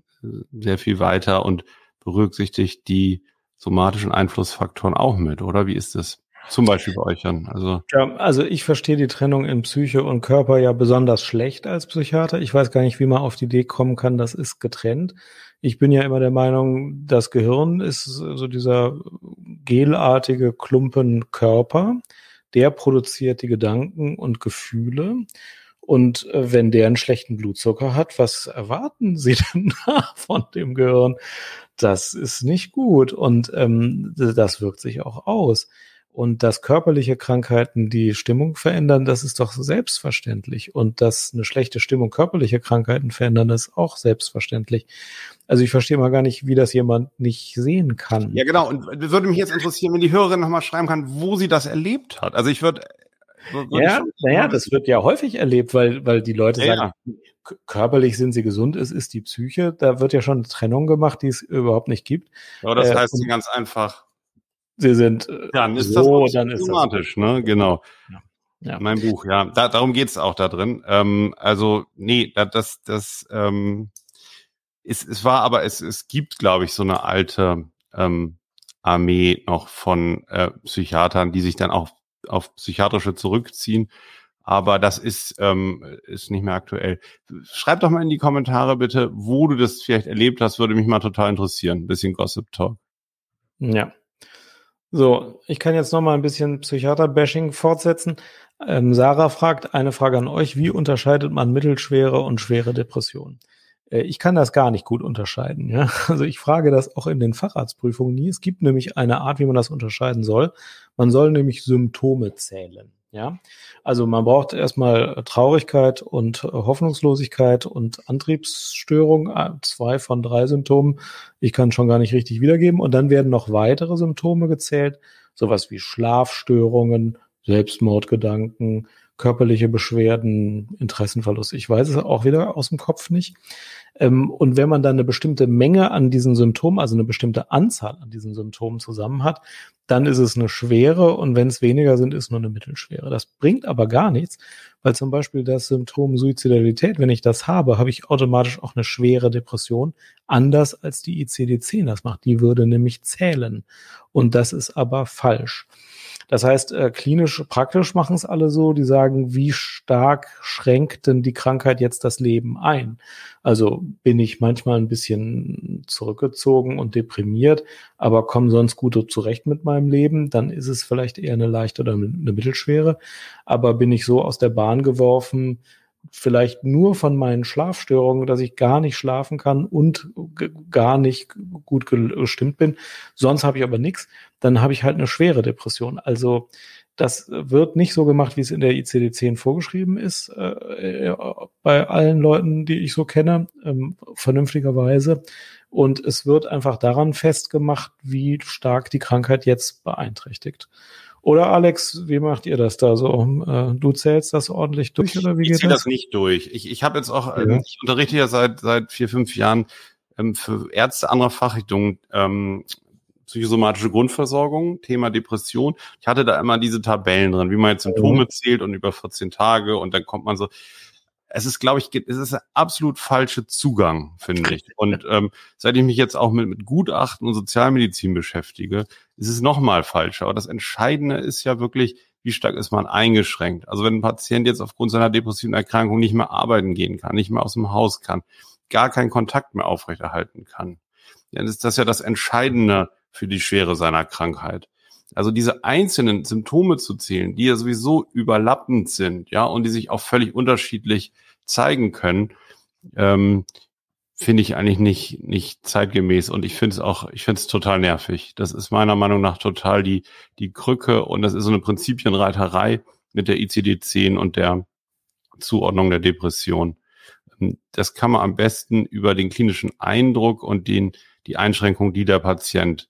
sehr viel weiter und berücksichtigt die somatischen Einflussfaktoren auch mit, oder? Wie ist das? Zum Beispiel bei euch dann. Also. Ja, also ich verstehe die Trennung in Psyche und Körper ja besonders schlecht als Psychiater. Ich weiß gar nicht, wie man auf die Idee kommen kann, das ist getrennt. Ich bin ja immer der Meinung, das Gehirn ist so dieser gelartige Klumpen Körper. Der produziert die Gedanken und Gefühle. Und äh, wenn der einen schlechten Blutzucker hat, was erwarten [laughs] Sie denn von dem Gehirn? Das ist nicht gut und ähm, das wirkt sich auch aus. Und dass körperliche Krankheiten die Stimmung verändern, das ist doch selbstverständlich. Und dass eine schlechte Stimmung körperliche Krankheiten verändern, ist auch selbstverständlich. Also ich verstehe mal gar nicht, wie das jemand nicht sehen kann. Ja, genau. Und würde mich jetzt interessieren, wenn die Hörerin nochmal schreiben kann, wo sie das erlebt hat. Also ich würde. Ja, naja, das wird ja häufig erlebt, weil, weil die Leute ja, sagen, ja. körperlich sind sie gesund, es ist die Psyche. Da wird ja schon eine Trennung gemacht, die es überhaupt nicht gibt. Ja, das äh, heißt ganz einfach, sie sind äh, dann ist so, das dann ist das ne? Genau. Ja. Ja. Mein Buch, ja. Da, darum geht's auch da drin. Ähm, also, nee, das, das, ähm, es, es war aber, es, es gibt, glaube ich, so eine alte ähm, Armee noch von äh, Psychiatern, die sich dann auch auf psychiatrische zurückziehen. Aber das ist, ähm, ist nicht mehr aktuell. Schreib doch mal in die Kommentare bitte, wo du das vielleicht erlebt hast, würde mich mal total interessieren. Ein bisschen Gossip Talk. Ja. So, ich kann jetzt noch mal ein bisschen Psychiater-Bashing fortsetzen. Ähm, Sarah fragt eine Frage an euch: Wie unterscheidet man mittelschwere und schwere Depressionen? Äh, ich kann das gar nicht gut unterscheiden. Ja? [laughs] Also ich frage das auch in den Facharztprüfungen nie. Es gibt nämlich eine Art, wie man das unterscheiden soll. Man soll nämlich Symptome zählen. Ja, also man braucht erstmal Traurigkeit und Hoffnungslosigkeit und Antriebsstörung, äh, zwei von drei Symptomen. Ich kann schon gar nicht richtig wiedergeben. Und dann werden noch weitere Symptome gezählt, sowas wie Schlafstörungen, Selbstmordgedanken, körperliche Beschwerden, Interessenverlust. Ich weiß es auch wieder aus dem Kopf nicht. Ähm, und wenn man dann eine bestimmte Menge an diesen Symptomen, also eine bestimmte Anzahl an diesen Symptomen zusammen hat, dann ist es eine schwere und wenn es weniger sind, ist nur eine mittelschwere. Das bringt aber gar nichts, weil zum Beispiel das Symptom Suizidalität, wenn ich das habe, habe ich automatisch auch eine schwere Depression, anders als die ICD-10 das macht. Die würde nämlich zählen. Und das ist aber falsch. Das heißt, äh, klinisch, praktisch machen es alle so, die sagen, wie stark schränkt denn die Krankheit jetzt das Leben ein? Also bin ich manchmal ein bisschen zurückgezogen und deprimiert, aber komme sonst gut zurecht mit meinem Leben, dann ist es vielleicht eher eine leichte oder eine mittelschwere. Aber bin ich so aus der Bahn geworfen, vielleicht nur von meinen Schlafstörungen, dass ich gar nicht schlafen kann und gar nicht gut gestimmt bin. Sonst habe ich aber nichts. Dann habe ich halt eine schwere Depression. Also das wird nicht so gemacht, wie es in der ICD-10 vorgeschrieben ist, äh, bei allen Leuten, die ich so kenne, ähm, vernünftigerweise. Und es wird einfach daran festgemacht, wie stark die Krankheit jetzt beeinträchtigt. Oder Alex, wie macht ihr das da so? Äh, du zählst das ordentlich durch oder wie ich geht das? Ich das nicht durch. Ich, ich habe jetzt auch, ja. ich unterrichte ja seit seit vier, fünf Jahren ähm, für Ärzte anderer Fachrichtungen ähm, psychosomatische Grundversorgung, Thema Depression. Ich hatte da immer diese Tabellen drin, wie man jetzt Symptome mhm. zählt und über 14 Tage und dann kommt man so, es ist, glaube ich, es ist ein absolut falscher Zugang, finde ich. Und ähm, seit ich mich jetzt auch mit, mit Gutachten und Sozialmedizin beschäftige, ist es nochmal falscher. Aber das Entscheidende ist ja wirklich, wie stark ist man eingeschränkt. Also wenn ein Patient jetzt aufgrund seiner depressiven Erkrankung nicht mehr arbeiten gehen kann, nicht mehr aus dem Haus kann, gar keinen Kontakt mehr aufrechterhalten kann, dann ist das ja das Entscheidende für die Schwere seiner Krankheit. Also diese einzelnen Symptome zu zählen, die ja sowieso überlappend sind, ja, und die sich auch völlig unterschiedlich zeigen können, ähm, finde ich eigentlich nicht, nicht zeitgemäß. Und ich finde es auch, ich finde es total nervig. Das ist meiner Meinung nach total die, die Krücke und das ist so eine Prinzipienreiterei mit der ICD-10 und der Zuordnung der Depression. Das kann man am besten über den klinischen Eindruck und den, die Einschränkung, die der Patient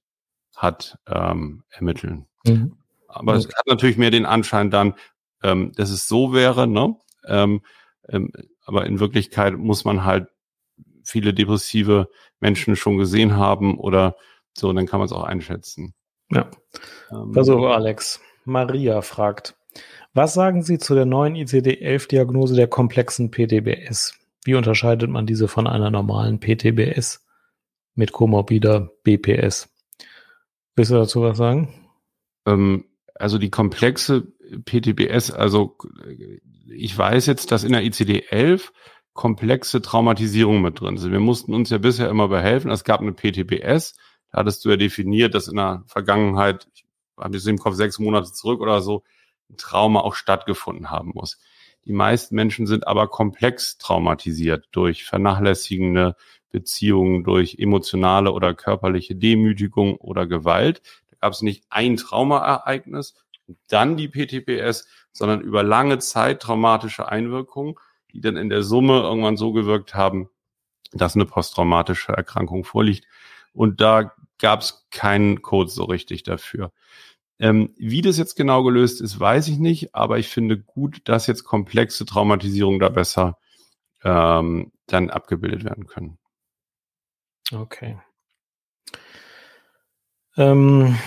hat, ähm, ermitteln. Mhm. Aber es hat natürlich mehr den Anschein dann, ähm, dass es so wäre, ne? Ähm, ähm, aber in Wirklichkeit muss man halt viele depressive Menschen schon gesehen haben oder so, und dann kann man es auch einschätzen. Ja. Ähm, Versuche, Alex. Maria fragt, was sagen Sie zu der neuen ICD-11-Diagnose der komplexen PTBS? Wie unterscheidet man diese von einer normalen PTBS mit komorbider BPS? Willst du dazu was sagen? Ähm, also die komplexe PTBS, also ich weiß jetzt, dass in der ICD-11 komplexe Traumatisierung mit drin sind. Wir mussten uns ja bisher immer behelfen. Es gab eine PTBS, da hattest du ja definiert, dass in der Vergangenheit, ich habe jetzt im Kopf sechs Monate zurück oder so, ein Trauma auch stattgefunden haben muss. Die meisten Menschen sind aber komplex traumatisiert durch vernachlässigende Beziehungen, durch emotionale oder körperliche Demütigung oder Gewalt. Da gab es nicht ein Traumaereignis dann die PTPS, sondern über lange Zeit traumatische Einwirkungen, die dann in der Summe irgendwann so gewirkt haben, dass eine posttraumatische Erkrankung vorliegt. Und da gab es keinen Code so richtig dafür. Ähm, wie das jetzt genau gelöst ist, weiß ich nicht, aber ich finde gut, dass jetzt komplexe Traumatisierungen da besser ähm, dann abgebildet werden können. Okay. Ähm,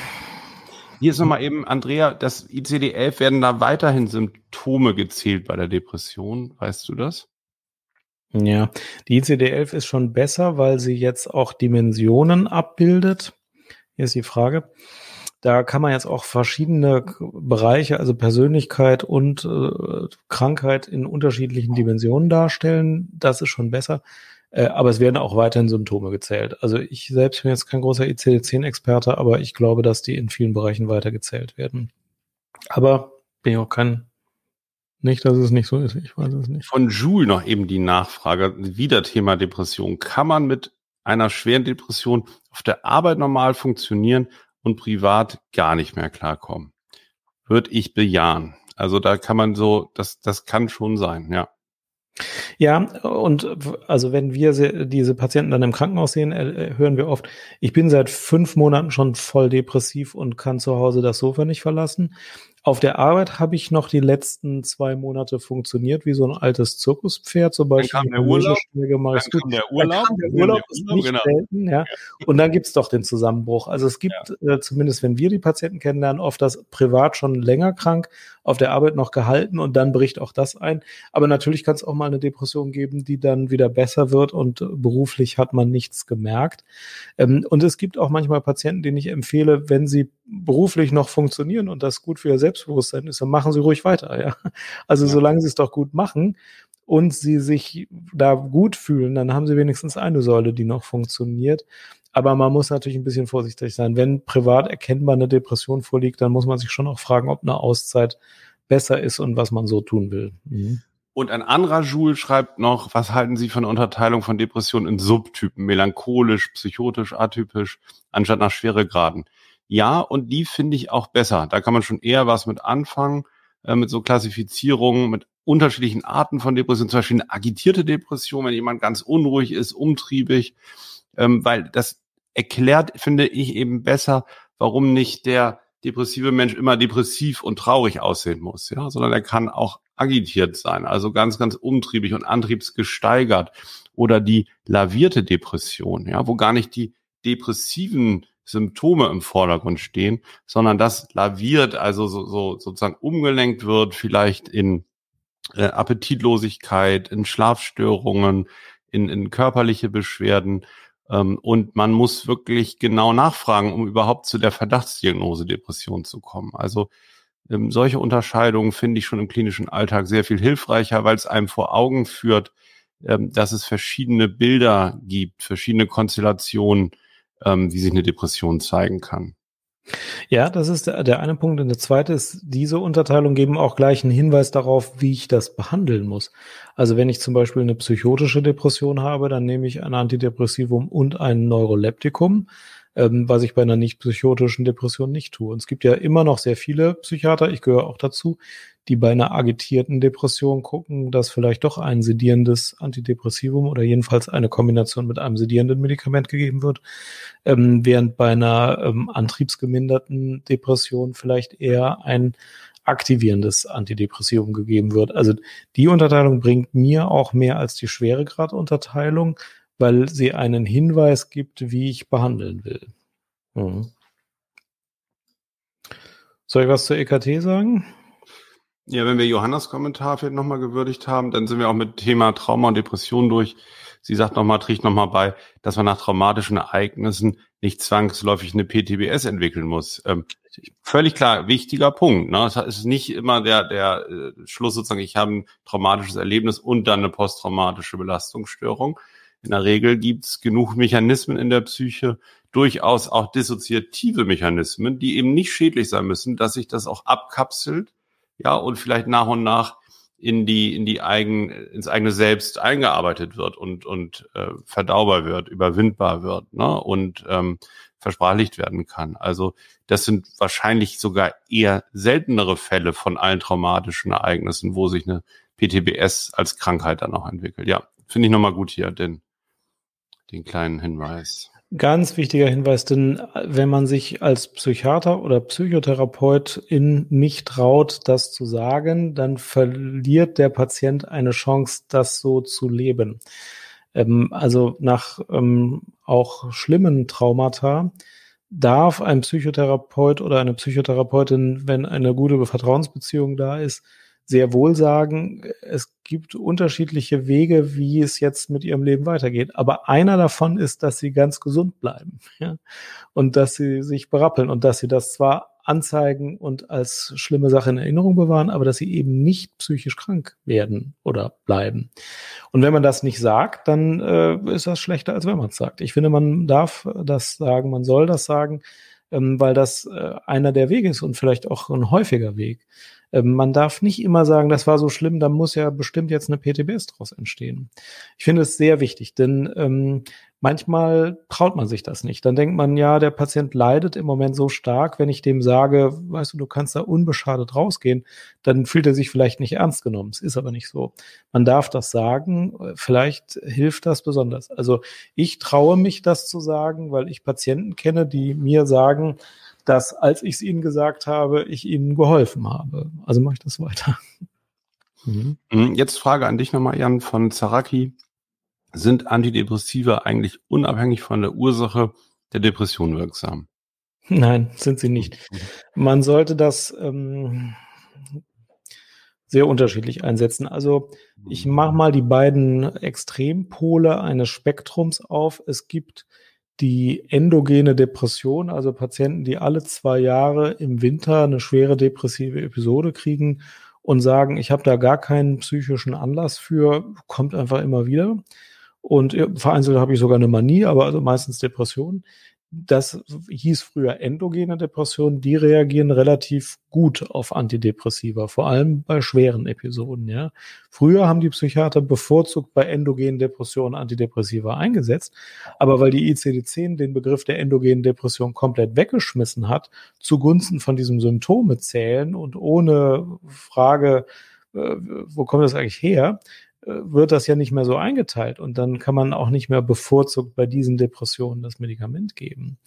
Hier ist nochmal eben, Andrea, das ICD-11 werden da weiterhin Symptome gezählt bei der Depression. Weißt du das? Ja, die ICD-11 ist schon besser, weil sie jetzt auch Dimensionen abbildet. Hier ist die Frage. Da kann man jetzt auch verschiedene Bereiche, also Persönlichkeit und äh, Krankheit in unterschiedlichen Dimensionen darstellen. Das ist schon besser. Äh, aber es werden auch weiterhin Symptome gezählt. Also ich selbst bin jetzt kein großer ICD-10-Experte, aber ich glaube, dass die in vielen Bereichen weiter gezählt werden. Aber bin ich auch kein nicht, dass es nicht so ist. Ich weiß es nicht. Von Jules noch eben die Nachfrage. Wieder Thema Depression. Kann man mit einer schweren Depression auf der Arbeit normal funktionieren und privat gar nicht mehr klarkommen? Würde ich bejahen. Also da kann man so, das, das kann schon sein, ja. Ja, und also wenn wir diese Patienten dann im Krankenhaus sehen, äh, hören wir oft, ich bin seit fünf Monaten schon voll depressiv und kann zu Hause das Sofa nicht verlassen. Auf der Arbeit habe ich noch die letzten zwei Monate funktioniert wie so ein altes Zirkuspferd, zum Beispiel. Dann kam der Urlaub. Dann kam der Urlaub. Der Urlaub ist nicht genau. selten, ja. Und dann gibt's doch den Zusammenbruch. Also es gibt, ja. äh, zumindest wenn wir die Patienten kennenlernen, oft das privat schon länger krank, auf der Arbeit noch gehalten und dann bricht auch das ein. Aber natürlich kann es auch mal eine Depression geben, die dann wieder besser wird und beruflich hat man nichts gemerkt. Ähm, und es gibt auch manchmal Patienten, denen ich empfehle, wenn sie beruflich noch funktionieren und das gut für ihr Selbstbewusstsein ist, dann machen sie ruhig weiter. Ja? Also ja. solange sie es doch gut machen und sie sich da gut fühlen, dann haben sie wenigstens eine Säule, die noch funktioniert. Aber man muss natürlich ein bisschen vorsichtig sein. Wenn privat erkennbar eine Depression vorliegt, dann muss man sich schon auch fragen, ob eine Auszeit besser ist und was man so tun will. Mhm. Und ein anderer Jules schreibt noch, was halten Sie von der Unterteilung von Depressionen in Subtypen, melancholisch, psychotisch, atypisch, anstatt nach Schweregraden? Ja, und die finde ich auch besser. Da kann man schon eher was mit anfangen, äh, mit so Klassifizierungen, mit unterschiedlichen Arten von Depression, zum Beispiel eine agitierte Depression, wenn jemand ganz unruhig ist, umtriebig, ähm, weil das erklärt, finde ich, eben besser, warum nicht der depressive Mensch immer depressiv und traurig aussehen muss, ja, sondern er kann auch agitiert sein, also ganz, ganz umtriebig und antriebsgesteigert oder die lavierte Depression, ja, wo gar nicht die depressiven Symptome im Vordergrund stehen, sondern das laviert, also so, so sozusagen umgelenkt wird, vielleicht in äh, Appetitlosigkeit, in Schlafstörungen, in, in körperliche Beschwerden. Ähm, und man muss wirklich genau nachfragen, um überhaupt zu der Verdachtsdiagnose Depression zu kommen. Also ähm, solche Unterscheidungen finde ich schon im klinischen Alltag sehr viel hilfreicher, weil es einem vor Augen führt, ähm, dass es verschiedene Bilder gibt, verschiedene Konstellationen, wie sich eine Depression zeigen kann. Ja, das ist der, der eine Punkt. Und der zweite ist, diese Unterteilung geben auch gleich einen Hinweis darauf, wie ich das behandeln muss. Also wenn ich zum Beispiel eine psychotische Depression habe, dann nehme ich ein Antidepressivum und ein Neuroleptikum, ähm, was ich bei einer nicht psychotischen Depression nicht tue. Und es gibt ja immer noch sehr viele Psychiater, ich gehöre auch dazu, die bei einer agitierten Depression gucken, dass vielleicht doch ein sedierendes Antidepressivum oder jedenfalls eine Kombination mit einem sedierenden Medikament gegeben wird, ähm, während bei einer ähm, antriebsgeminderten Depression vielleicht eher ein aktivierendes Antidepressivum gegeben wird. Also die Unterteilung bringt mir auch mehr als die Schweregradunterteilung, weil sie einen Hinweis gibt, wie ich behandeln will. Mhm. Soll ich was zur EKT sagen? Ja, wenn wir Johannas Kommentar vielleicht nochmal gewürdigt haben, dann sind wir auch mit Thema Trauma und Depression durch. Sie sagt nochmal, trägt nochmal bei, dass man nach traumatischen Ereignissen nicht zwangsläufig eine PTBS entwickeln muss. Ähm, völlig klar, wichtiger Punkt. Ne? Es ist nicht immer der, der äh, Schluss sozusagen, ich habe ein traumatisches Erlebnis und dann eine posttraumatische Belastungsstörung. In der Regel gibt es genug Mechanismen in der Psyche, durchaus auch dissoziative Mechanismen, die eben nicht schädlich sein müssen, dass sich das auch abkapselt ja, und vielleicht nach und nach in die, in die eigen, ins eigene Selbst eingearbeitet wird und, und äh, verdaubar wird, überwindbar wird ne? und ähm, versprachlicht werden kann. Also das sind wahrscheinlich sogar eher seltenere Fälle von allen traumatischen Ereignissen, wo sich eine PTBS als Krankheit dann auch entwickelt. Ja, finde ich nochmal gut hier, den, den kleinen Hinweis. Ganz wichtiger Hinweis, denn wenn man sich als Psychiater oder Psychotherapeut in nicht traut, das zu sagen, dann verliert der Patient eine Chance, das so zu leben. Ähm, also nach ähm, auch schlimmen Traumata darf ein Psychotherapeut oder eine Psychotherapeutin, wenn eine gute Vertrauensbeziehung da ist, sehr wohl sagen, es gibt unterschiedliche Wege, wie es jetzt mit ihrem Leben weitergeht. Aber einer davon ist, dass sie ganz gesund bleiben [laughs] ja? und dass sie sich berappeln und dass sie das zwar anzeigen und als schlimme Sache in Erinnerung bewahren, aber dass sie eben nicht psychisch krank werden oder bleiben. Und wenn man das nicht sagt, dann äh, ist das schlechter, als wenn man es sagt. Ich finde, man darf das sagen, man soll das sagen, ähm, weil das äh, einer der Wege ist und vielleicht auch ein häufiger Weg. Ähm, man darf nicht immer sagen, das war so schlimm, da muss ja bestimmt jetzt eine PTBS daraus entstehen. Ich finde es sehr wichtig, denn ähm, manchmal traut man sich das nicht. Dann denkt man, ja, der Patient leidet im Moment so stark, wenn ich dem sage, weißt du, du kannst da unbeschadet rausgehen, dann fühlt er sich vielleicht nicht ernst genommen. Es ist aber nicht so. Man darf das sagen, vielleicht hilft das besonders. Also ich traue mich, das zu sagen, weil ich Patienten kenne, die mir sagen, dass als ich es ihnen gesagt habe, ich ihnen geholfen habe. Also mache ich das weiter. Mhm. mhm. Jetzt Frage an dich nochmal, Jan, von Zaraki. Sind Antidepressiva eigentlich unabhängig von der Ursache der Depression wirksam? Nein, sind sie nicht. Mhm. Man sollte das ähm, sehr unterschiedlich einsetzen. Also ich mache mal die beiden Extrempole eines Spektrums auf. Es gibt die endogene Depression, also Patienten, die alle zwei Jahre im Winter eine schwere depressive Episode kriegen und sagen, ich habe da gar keinen psychischen Anlass für, kommt einfach immer wieder. Und vereinzelt habe ich sogar eine Manie, aber also meistens Depression das hieß früher endogene Depressionen, die reagieren relativ gut auf Antidepressiva, vor allem bei schweren Episoden, ja. Früher haben die Psychiater bevorzugt bei endogenen Depressionen Antidepressiva eingesetzt, aber weil die ICD-10 den Begriff der endogenen Depression komplett weggeschmissen hat, zugunsten von diesem Symptome zählen und ohne Frage, äh, wo kommt das eigentlich her, wird das ja nicht mehr so eingeteilt und dann kann man auch nicht mehr bevorzugt bei diesen Depressionen das Medikament geben.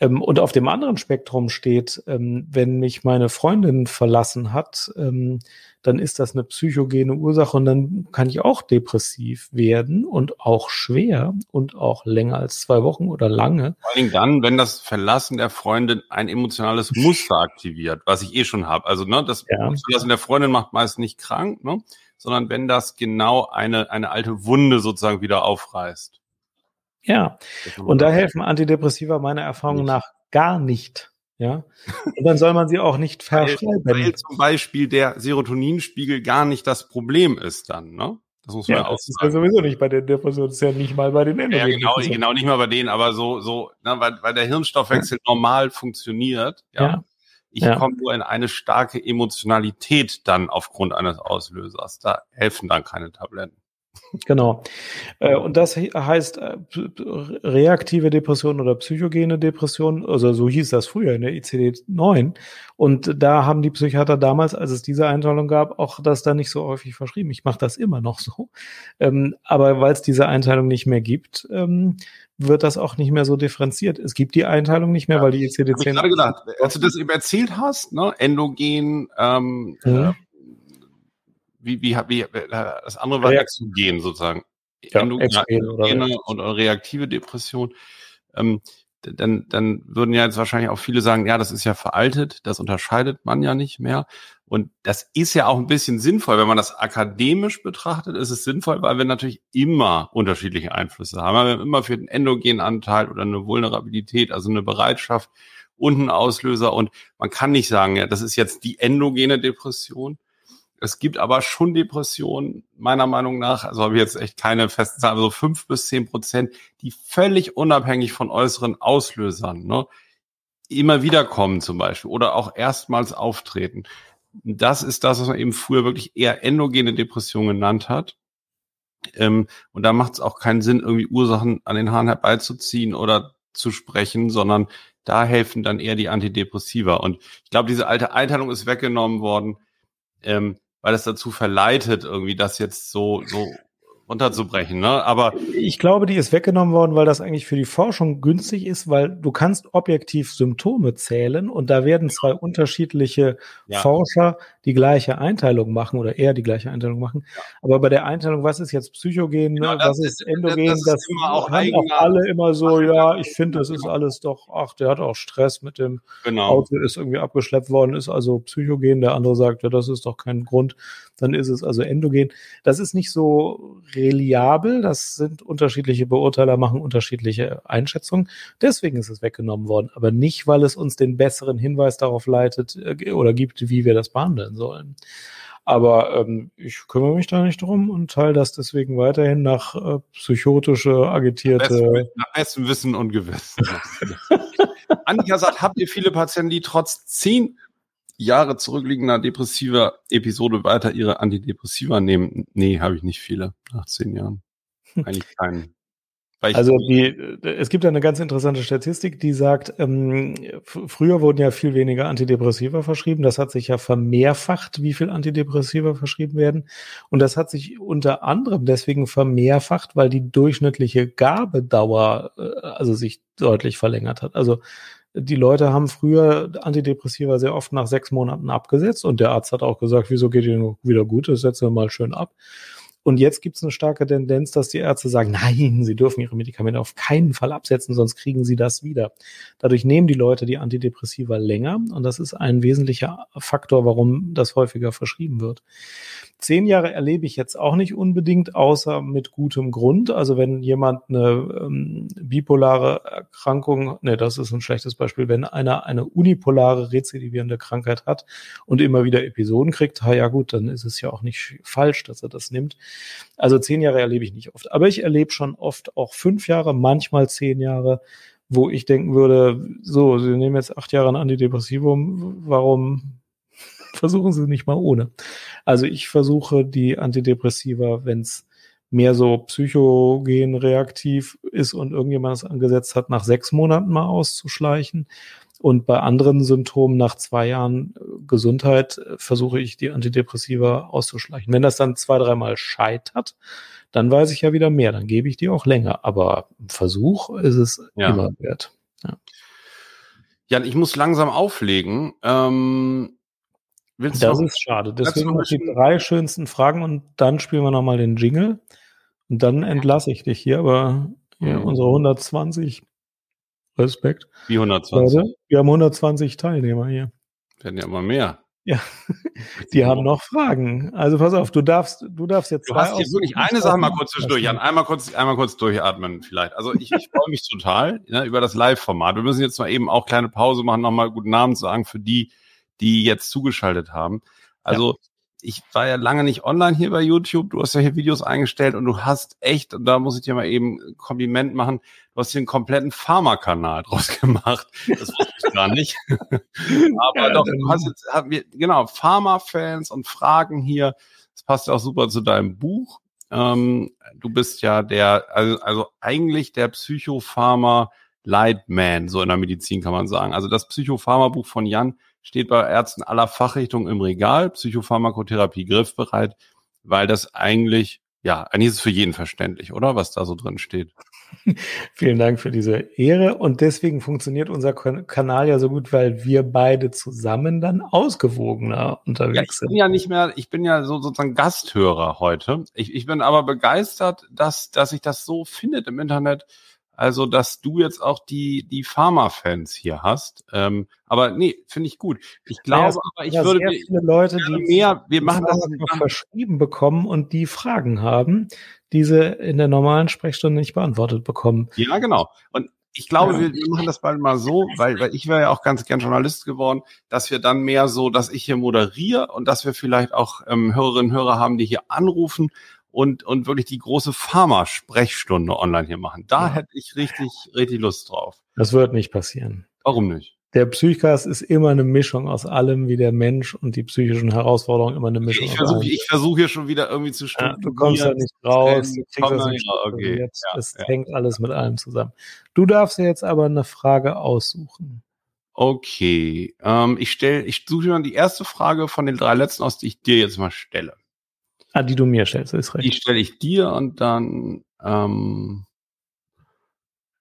Ähm, und auf dem anderen Spektrum steht, ähm, wenn mich meine Freundin verlassen hat, ähm, dann ist das eine psychogene Ursache und dann kann ich auch depressiv werden und auch schwer und auch länger als zwei Wochen oder lange. Vor allem dann, wenn das Verlassen der Freundin ein emotionales Muster aktiviert, was ich eh schon habe. Also ne, das ja. Verlassen der Freundin macht meist nicht krank, ne? Sondern wenn das genau eine, eine alte Wunde sozusagen wieder aufreißt. Ja, und da helfen Antidepressiva meiner Erfahrung nicht. nach gar nicht. Ja, und dann soll man sie auch nicht [laughs] verschreiben. Weil, weil zum Beispiel der Serotoninspiegel gar nicht das Problem ist dann, ne? Das muss man ja, auch das ist ja sowieso nicht bei den Depressionen, das ist ja nicht mal bei den Endogenen. Ja, genau, genau, nicht mal bei denen, aber so, so, na, weil, weil der Hirnstoffwechsel ja. normal funktioniert, ja. ja. Ich ja. komme nur in eine starke Emotionalität dann aufgrund eines Auslösers. Da helfen dann keine Tabletten. Genau. Äh, und das heißt äh, reaktive Depression oder psychogene Depression, also so hieß das früher in der ICD-9. Und da haben die Psychiater damals, als es diese Einteilung gab, auch das da nicht so häufig verschrieben. Ich mache das immer noch so. Ähm, aber weil es diese Einteilung nicht mehr gibt, ähm, wird das auch nicht mehr so differenziert. Es gibt die Einteilung nicht mehr, ja, weil die ICD-10. Ich gerade gedacht, als du das eben erzählt hast, ne, endogen, ähm, mhm. Wie, wie, wie, äh, das andere war Exogen sozusagen. Ja, Endogene und reaktive Depression. Ähm, dann, dann würden ja jetzt wahrscheinlich auch viele sagen, ja, das ist ja veraltet, das unterscheidet man ja nicht mehr. Und das ist ja auch ein bisschen sinnvoll, wenn man das akademisch betrachtet, ist es sinnvoll, weil wir natürlich immer unterschiedliche Einflüsse haben. Wir haben immer für den endogenen Anteil oder eine Vulnerabilität, also eine Bereitschaft und einen Auslöser. Und man kann nicht sagen, ja, das ist jetzt die endogene Depression, es gibt aber schon Depressionen, meiner Meinung nach, also habe ich jetzt echt keine festen Zahlen, also fünf bis zehn Prozent, die völlig unabhängig von äußeren Auslösern ne, immer wieder kommen zum Beispiel oder auch erstmals auftreten. Das ist das, was man eben früher wirklich eher endogene Depression genannt hat. Ähm, und da macht es auch keinen Sinn, irgendwie Ursachen an den Haaren herbeizuziehen oder zu sprechen, sondern da helfen dann eher die Antidepressiva. Und ich glaube, diese alte Einteilung ist weggenommen worden, ähm, weil es dazu verleitet, irgendwie das jetzt so, so runterzubrechen. Ne? Aber ich glaube, die ist weggenommen worden, weil das eigentlich für die Forschung günstig ist, weil du kannst objektiv Symptome zählen und da werden zwei unterschiedliche ja. Forscher die gleiche Einteilung machen oder eher die gleiche Einteilung machen. Ja. Aber bei der Einteilung, was ist jetzt Psychogen, ne? was ist, ist Endogen, das, das, das auch haben auch alle immer so, ja, ich finde, das ist alles doch, ach, der hat auch Stress mit dem genau. Auto, ist irgendwie abgeschleppt worden, ist also Psychogen. Der andere sagt, ja, das ist doch kein Grund dann ist es also endogen. Das ist nicht so reliabel, das sind unterschiedliche Beurteiler, machen unterschiedliche Einschätzungen. Deswegen ist es weggenommen worden, aber nicht, weil es uns den besseren Hinweis darauf leitet äh, oder gibt, wie wir das behandeln sollen. Aber ähm, ich kümmere mich da nicht drum und teile das deswegen weiterhin nach äh, psychotische, agitierte. Nach bestem, nach bestem Wissen und Gewissen. [laughs] Annika sagt, habt ihr viele Patienten, die trotz zehn Jahre zurückliegender depressiver Episode weiter ihre Antidepressiva nehmen? Nee, habe ich nicht viele nach zehn Jahren. [laughs] Eigentlich keinen. Also die, es gibt eine ganz interessante Statistik, die sagt, ähm, früher wurden ja viel weniger Antidepressiva verschrieben. Das hat sich ja vermehrfacht, wie viel Antidepressiva verschrieben werden. Und das hat sich unter anderem deswegen vermehrfacht, weil die durchschnittliche Gabedauer äh, also sich deutlich verlängert hat. Also die Leute haben früher Antidepressiva sehr oft nach sechs Monaten abgesetzt und der Arzt hat auch gesagt, wieso geht Ihnen wieder gut, das setzen wir mal schön ab. Und jetzt gibt es eine starke Tendenz, dass die Ärzte sagen, nein, sie dürfen ihre Medikamente auf keinen Fall absetzen, sonst kriegen sie das wieder. Dadurch nehmen die Leute die Antidepressiva länger und das ist ein wesentlicher Faktor, warum das häufiger verschrieben wird. Zehn Jahre erlebe ich jetzt auch nicht unbedingt, außer mit gutem Grund. Also wenn jemand eine ähm, bipolare Erkrankung, ne, das ist ein schlechtes Beispiel, wenn einer eine unipolare rezidivierende Krankheit hat und immer wieder Episoden kriegt, ha, ja gut, dann ist es ja auch nicht falsch, dass er das nimmt. Also zehn Jahre erlebe ich nicht oft. Aber ich erlebe schon oft auch fünf Jahre, manchmal zehn Jahre, wo ich denken würde, so, Sie nehmen jetzt acht Jahre ein Antidepressivum, warum [laughs] versuchen Sie nicht mal ohne. Also ich versuche die Antidepressiva, wenn es mehr so psychogen reaktiv ist und irgendjemand es angesetzt hat, nach sechs Monaten mal auszuschleichen. Und bei anderen Symptomen nach zwei Jahren äh, Gesundheit äh, versuche ich die Antidepressiva auszuschleichen. Wenn das dann zwei, dreimal scheitert, dann weiß ich ja wieder mehr, dann gebe ich die auch länger. Aber im Versuch ist es ja. immer wert. Ja. Jan, ich muss langsam auflegen. Ähm, Willst das ist schade. Deswegen noch die drei schönsten Fragen und dann spielen wir nochmal den Jingle. Und dann entlasse ich dich hier, aber mhm. unsere 120 Respekt. Wie 120? Leute, wir haben 120 Teilnehmer hier. Werden ja immer mehr. Ja, die haben noch Fragen. Also pass auf, du darfst, du darfst jetzt. Du hast jetzt wirklich eine Sache mal kurz zwischendurch, Jan. Einmal kurz, einmal kurz durchatmen vielleicht. Also ich, ich freue mich total ne, über das Live-Format. Wir müssen jetzt mal eben auch kleine Pause machen, nochmal guten Namen sagen für die, die jetzt zugeschaltet haben. Also ja. Ich war ja lange nicht online hier bei YouTube. Du hast ja hier Videos eingestellt und du hast echt, und da muss ich dir mal eben ein Kompliment machen, du hast hier einen kompletten Pharma-Kanal [laughs] draus gemacht. Das wusste ich gar nicht. [laughs] Aber ja, doch, du hast jetzt, wir, genau, Pharma-Fans und Fragen hier. Das passt ja auch super zu deinem Buch. Ähm, du bist ja der, also, also eigentlich der Psychopharma Lightman, so in der Medizin kann man sagen. Also das Psychopharma-Buch von Jan steht bei Ärzten aller Fachrichtungen im Regal, Psychopharmakotherapie griffbereit, weil das eigentlich, ja, eigentlich ist es für jeden verständlich, oder? Was da so drin steht. [laughs] Vielen Dank für diese Ehre. Und deswegen funktioniert unser Kanal ja so gut, weil wir beide zusammen dann ausgewogener unterwegs sind. Ja, ich bin ja nicht mehr, ich bin ja so sozusagen Gasthörer heute. Ich, ich bin aber begeistert, dass, dass sich das so findet im Internet also, dass du jetzt auch die, die Pharma-Fans hier hast. Ähm, aber nee, finde ich gut. Ich glaube, ja, aber ich würde sehr viele Leute, die mehr, wir machen das verschrieben bekommen und die Fragen haben, diese in der normalen Sprechstunde nicht beantwortet bekommen. Ja, genau. Und ich glaube, ja. wir, wir machen das bald mal so, weil, weil ich wäre ja auch ganz gern Journalist geworden, dass wir dann mehr so, dass ich hier moderiere und dass wir vielleicht auch ähm, Hörerinnen und Hörer haben, die hier anrufen und, und wirklich die große Pharma-Sprechstunde online hier machen. Da ja. hätte ich richtig, richtig Lust drauf. Das wird nicht passieren. Warum nicht? der Psychcast ist immer eine Mischung aus allem, wie der Mensch und die psychischen Herausforderungen immer eine Mischung. Ich versuche versuch hier schon wieder irgendwie zu studieren. Ja, du kommst da nicht raus, du kriegst das nicht ja, okay. ja, es ja. hängt alles mit allem zusammen. Du darfst dir jetzt aber eine Frage aussuchen. Okay, ähm, ich stelle, ich suche mir die erste Frage von den drei letzten aus, die ich dir jetzt mal stelle. Ah, die du mir stellst, ist recht. Die stelle ich dir und dann ähm,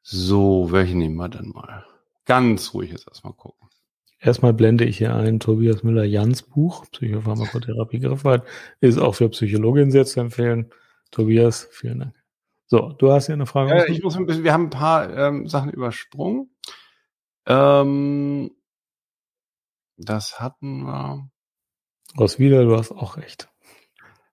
so, welche nehmen wir dann mal? Ganz ruhig jetzt erstmal gucken. Erstmal blende ich hier ein Tobias Müller-Jans Buch, Psychopharmakotherapie Griffwald, ist auch für Psychologin sehr zu empfehlen. Tobias, vielen Dank. So, du hast hier eine Frage. Äh, ich muss ein bisschen, wir haben ein paar ähm, Sachen übersprungen. Ähm, das hatten wir. Roswitha, du hast auch recht.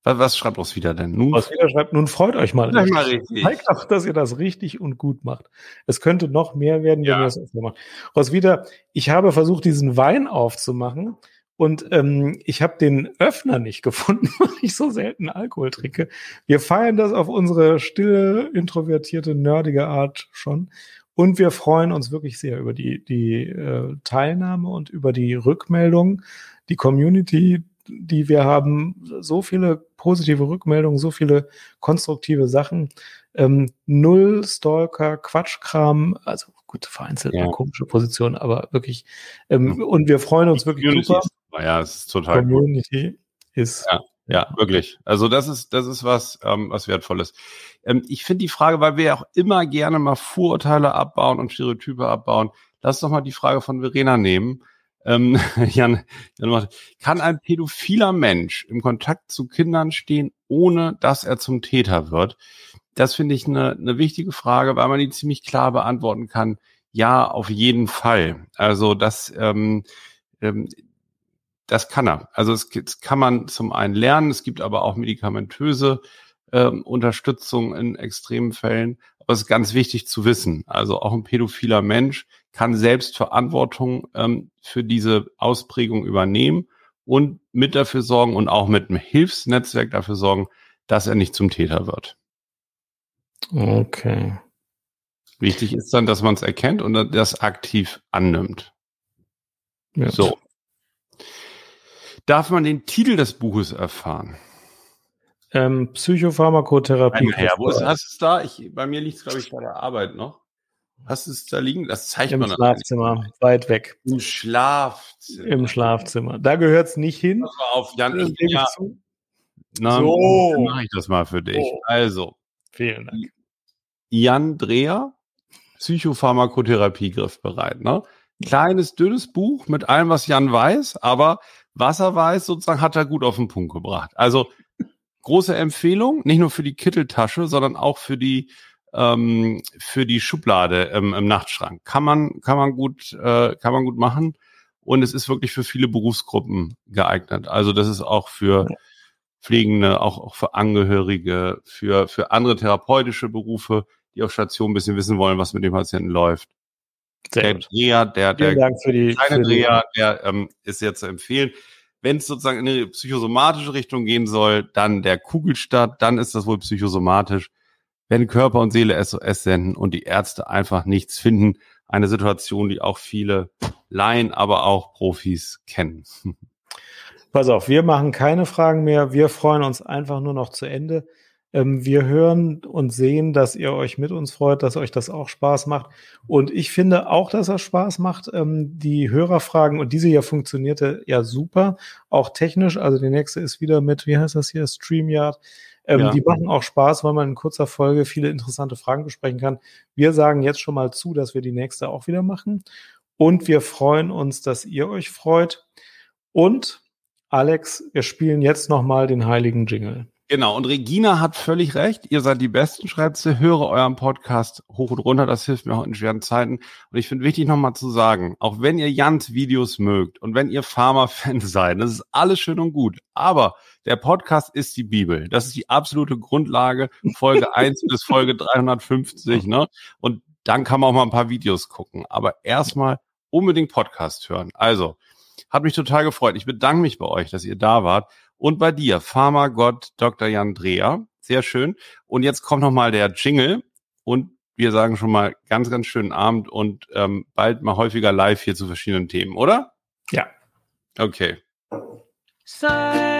Was, was schreibt Roswitha denn? Nun, Roswitha schreibt, nun freut euch mal. Richtig. mal richtig. Zeigt doch, dass ihr das richtig und gut macht. Es könnte noch mehr werden, wenn ja. ihr das öfter macht. Roswitha, ich habe versucht, diesen Wein aufzumachen und ähm, ich habe den Öffner nicht gefunden, [laughs] weil ich so selten Alkohol trinke. Wir feiern das auf unsere stille, introvertierte, nerdige Art schon. Und wir freuen uns wirklich sehr über die, die äh, Teilnahme und über die Rückmeldung. Die Community die wir haben, so viele positive Rückmeldungen, so viele konstruktive Sachen. Ähm, null Stalker, Quatschkram, also gut, vereinzelt ja. eine komische Position, aber wirklich. Ähm, und wir freuen uns wirklich Community super. Ist, ja, es ist total Community gut. ist. Ja. Ja, wirklich. Also das ist das ist was ähm, was wertvolles. Ähm, ich finde die Frage, weil wir ja auch immer gerne mal Vorurteile abbauen und Stereotype abbauen. Lass doch mal die Frage von Verena nehmen. Ähm, [laughs] Jan, Jan kann ein pädophiler Mensch im Kontakt zu Kindern stehen, ohne dass er zum Täter wird? Das finde ich eine, eine wichtige Frage, weil man die ziemlich klar beantworten kann. Ja, auf jeden Fall. Also das, ähm, ähm, das kann er. Also es, es kann man zum einen lernen. Es gibt aber auch medikamentöse ähm, Unterstützung in extremen Fällen. Aber es ist ganz wichtig zu wissen. Also auch ein pädophiler Mensch kann selbst Verantwortung ähm, für diese Ausprägung übernehmen und mit dafür sorgen und auch mit einem Hilfsnetzwerk dafür sorgen, dass er nicht zum Täter wird. Okay. Wichtig ist dann, dass man es erkennt und das aktiv annimmt. Ja. So. Darf man den Titel des Buches erfahren? Ähm, Psychopharmakotherapie. Ja, wo ist, hast du es da? Ich, bei mir liegt es, glaube ich, bei der Arbeit noch. Hast du es da liegen? Das zeigt Im man Schlafzimmer, nicht. weit weg. Im Schlafzimmer. Im Schlafzimmer. Da gehört es nicht hin. Pass mal auf, Jan, ich, ja, na, so. dann mache ich das mal für dich. Oh. Also. Vielen Dank. Jan Dreher, Psychopharmakotherapie griffbereit. Ne? Kleines, dünnes Buch mit allem, was Jan weiß, aber was er weiß, sozusagen, hat er gut auf den Punkt gebracht. Also große Empfehlung, nicht nur für die Kitteltasche, sondern auch für die ähm, für die Schublade im, im Nachtschrank. Kann man, kann man gut, äh, kann man gut machen. Und es ist wirklich für viele Berufsgruppen geeignet. Also das ist auch für Pflegende, auch, auch für Angehörige, für, für andere therapeutische Berufe, die auf Station ein bisschen wissen wollen, was mit dem Patienten läuft. Sehr der gut. Dreher, der, der Dank für die, kleine für Dreher, der ähm, ist sehr zu empfehlen. Wenn es sozusagen in eine psychosomatische Richtung gehen soll, dann der Kugelstadt, dann ist das wohl psychosomatisch wenn Körper und Seele SOS senden und die Ärzte einfach nichts finden. Eine Situation, die auch viele Laien, aber auch Profis kennen. [laughs] Pass auf, wir machen keine Fragen mehr. Wir freuen uns einfach nur noch zu Ende. Ähm, wir hören und sehen, dass ihr euch mit uns freut, dass euch das auch Spaß macht. Und ich finde auch, dass das Spaß macht. Ähm, die Hörerfragen und diese hier funktionierte ja super, auch technisch. Also die nächste ist wieder mit, wie heißt das hier, StreamYard. Ähm, ja. Die machen auch Spaß, weil man in kurzer Folge viele interessante Fragen besprechen kann. Wir sagen jetzt schon mal zu, dass wir die nächste auch wieder machen. Und wir freuen uns, dass ihr euch freut. Und Alex, wir spielen jetzt nochmal den heiligen Jingle. Genau, und Regina hat völlig recht. Ihr seid die Besten, schreibt sie. Höre euren Podcast hoch und runter. Das hilft mir auch in schweren Zeiten. Und ich finde wichtig nochmal zu sagen, auch wenn ihr Jans Videos mögt und wenn ihr Pharma-Fan [laughs] seid, das ist alles schön und gut. Aber der Podcast ist die Bibel. Das ist die absolute Grundlage. Folge [laughs] 1 bis Folge 350, ne? Und dann kann man auch mal ein paar Videos gucken. Aber erstmal unbedingt Podcast hören. Also, hat mich total gefreut. Ich bedanke mich bei euch, dass ihr da wart. Und bei dir, Pharma Gott Dr. Jan Dreher. Sehr schön. Und jetzt kommt nochmal der Jingle. Und wir sagen schon mal ganz, ganz schönen Abend und ähm, bald mal häufiger live hier zu verschiedenen Themen, oder? Ja. Okay. Psychcast.de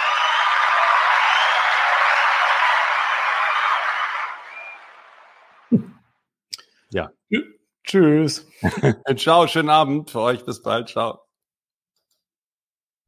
Tschüss. [laughs] Ciao, schönen Abend für euch. Bis bald. Ciao.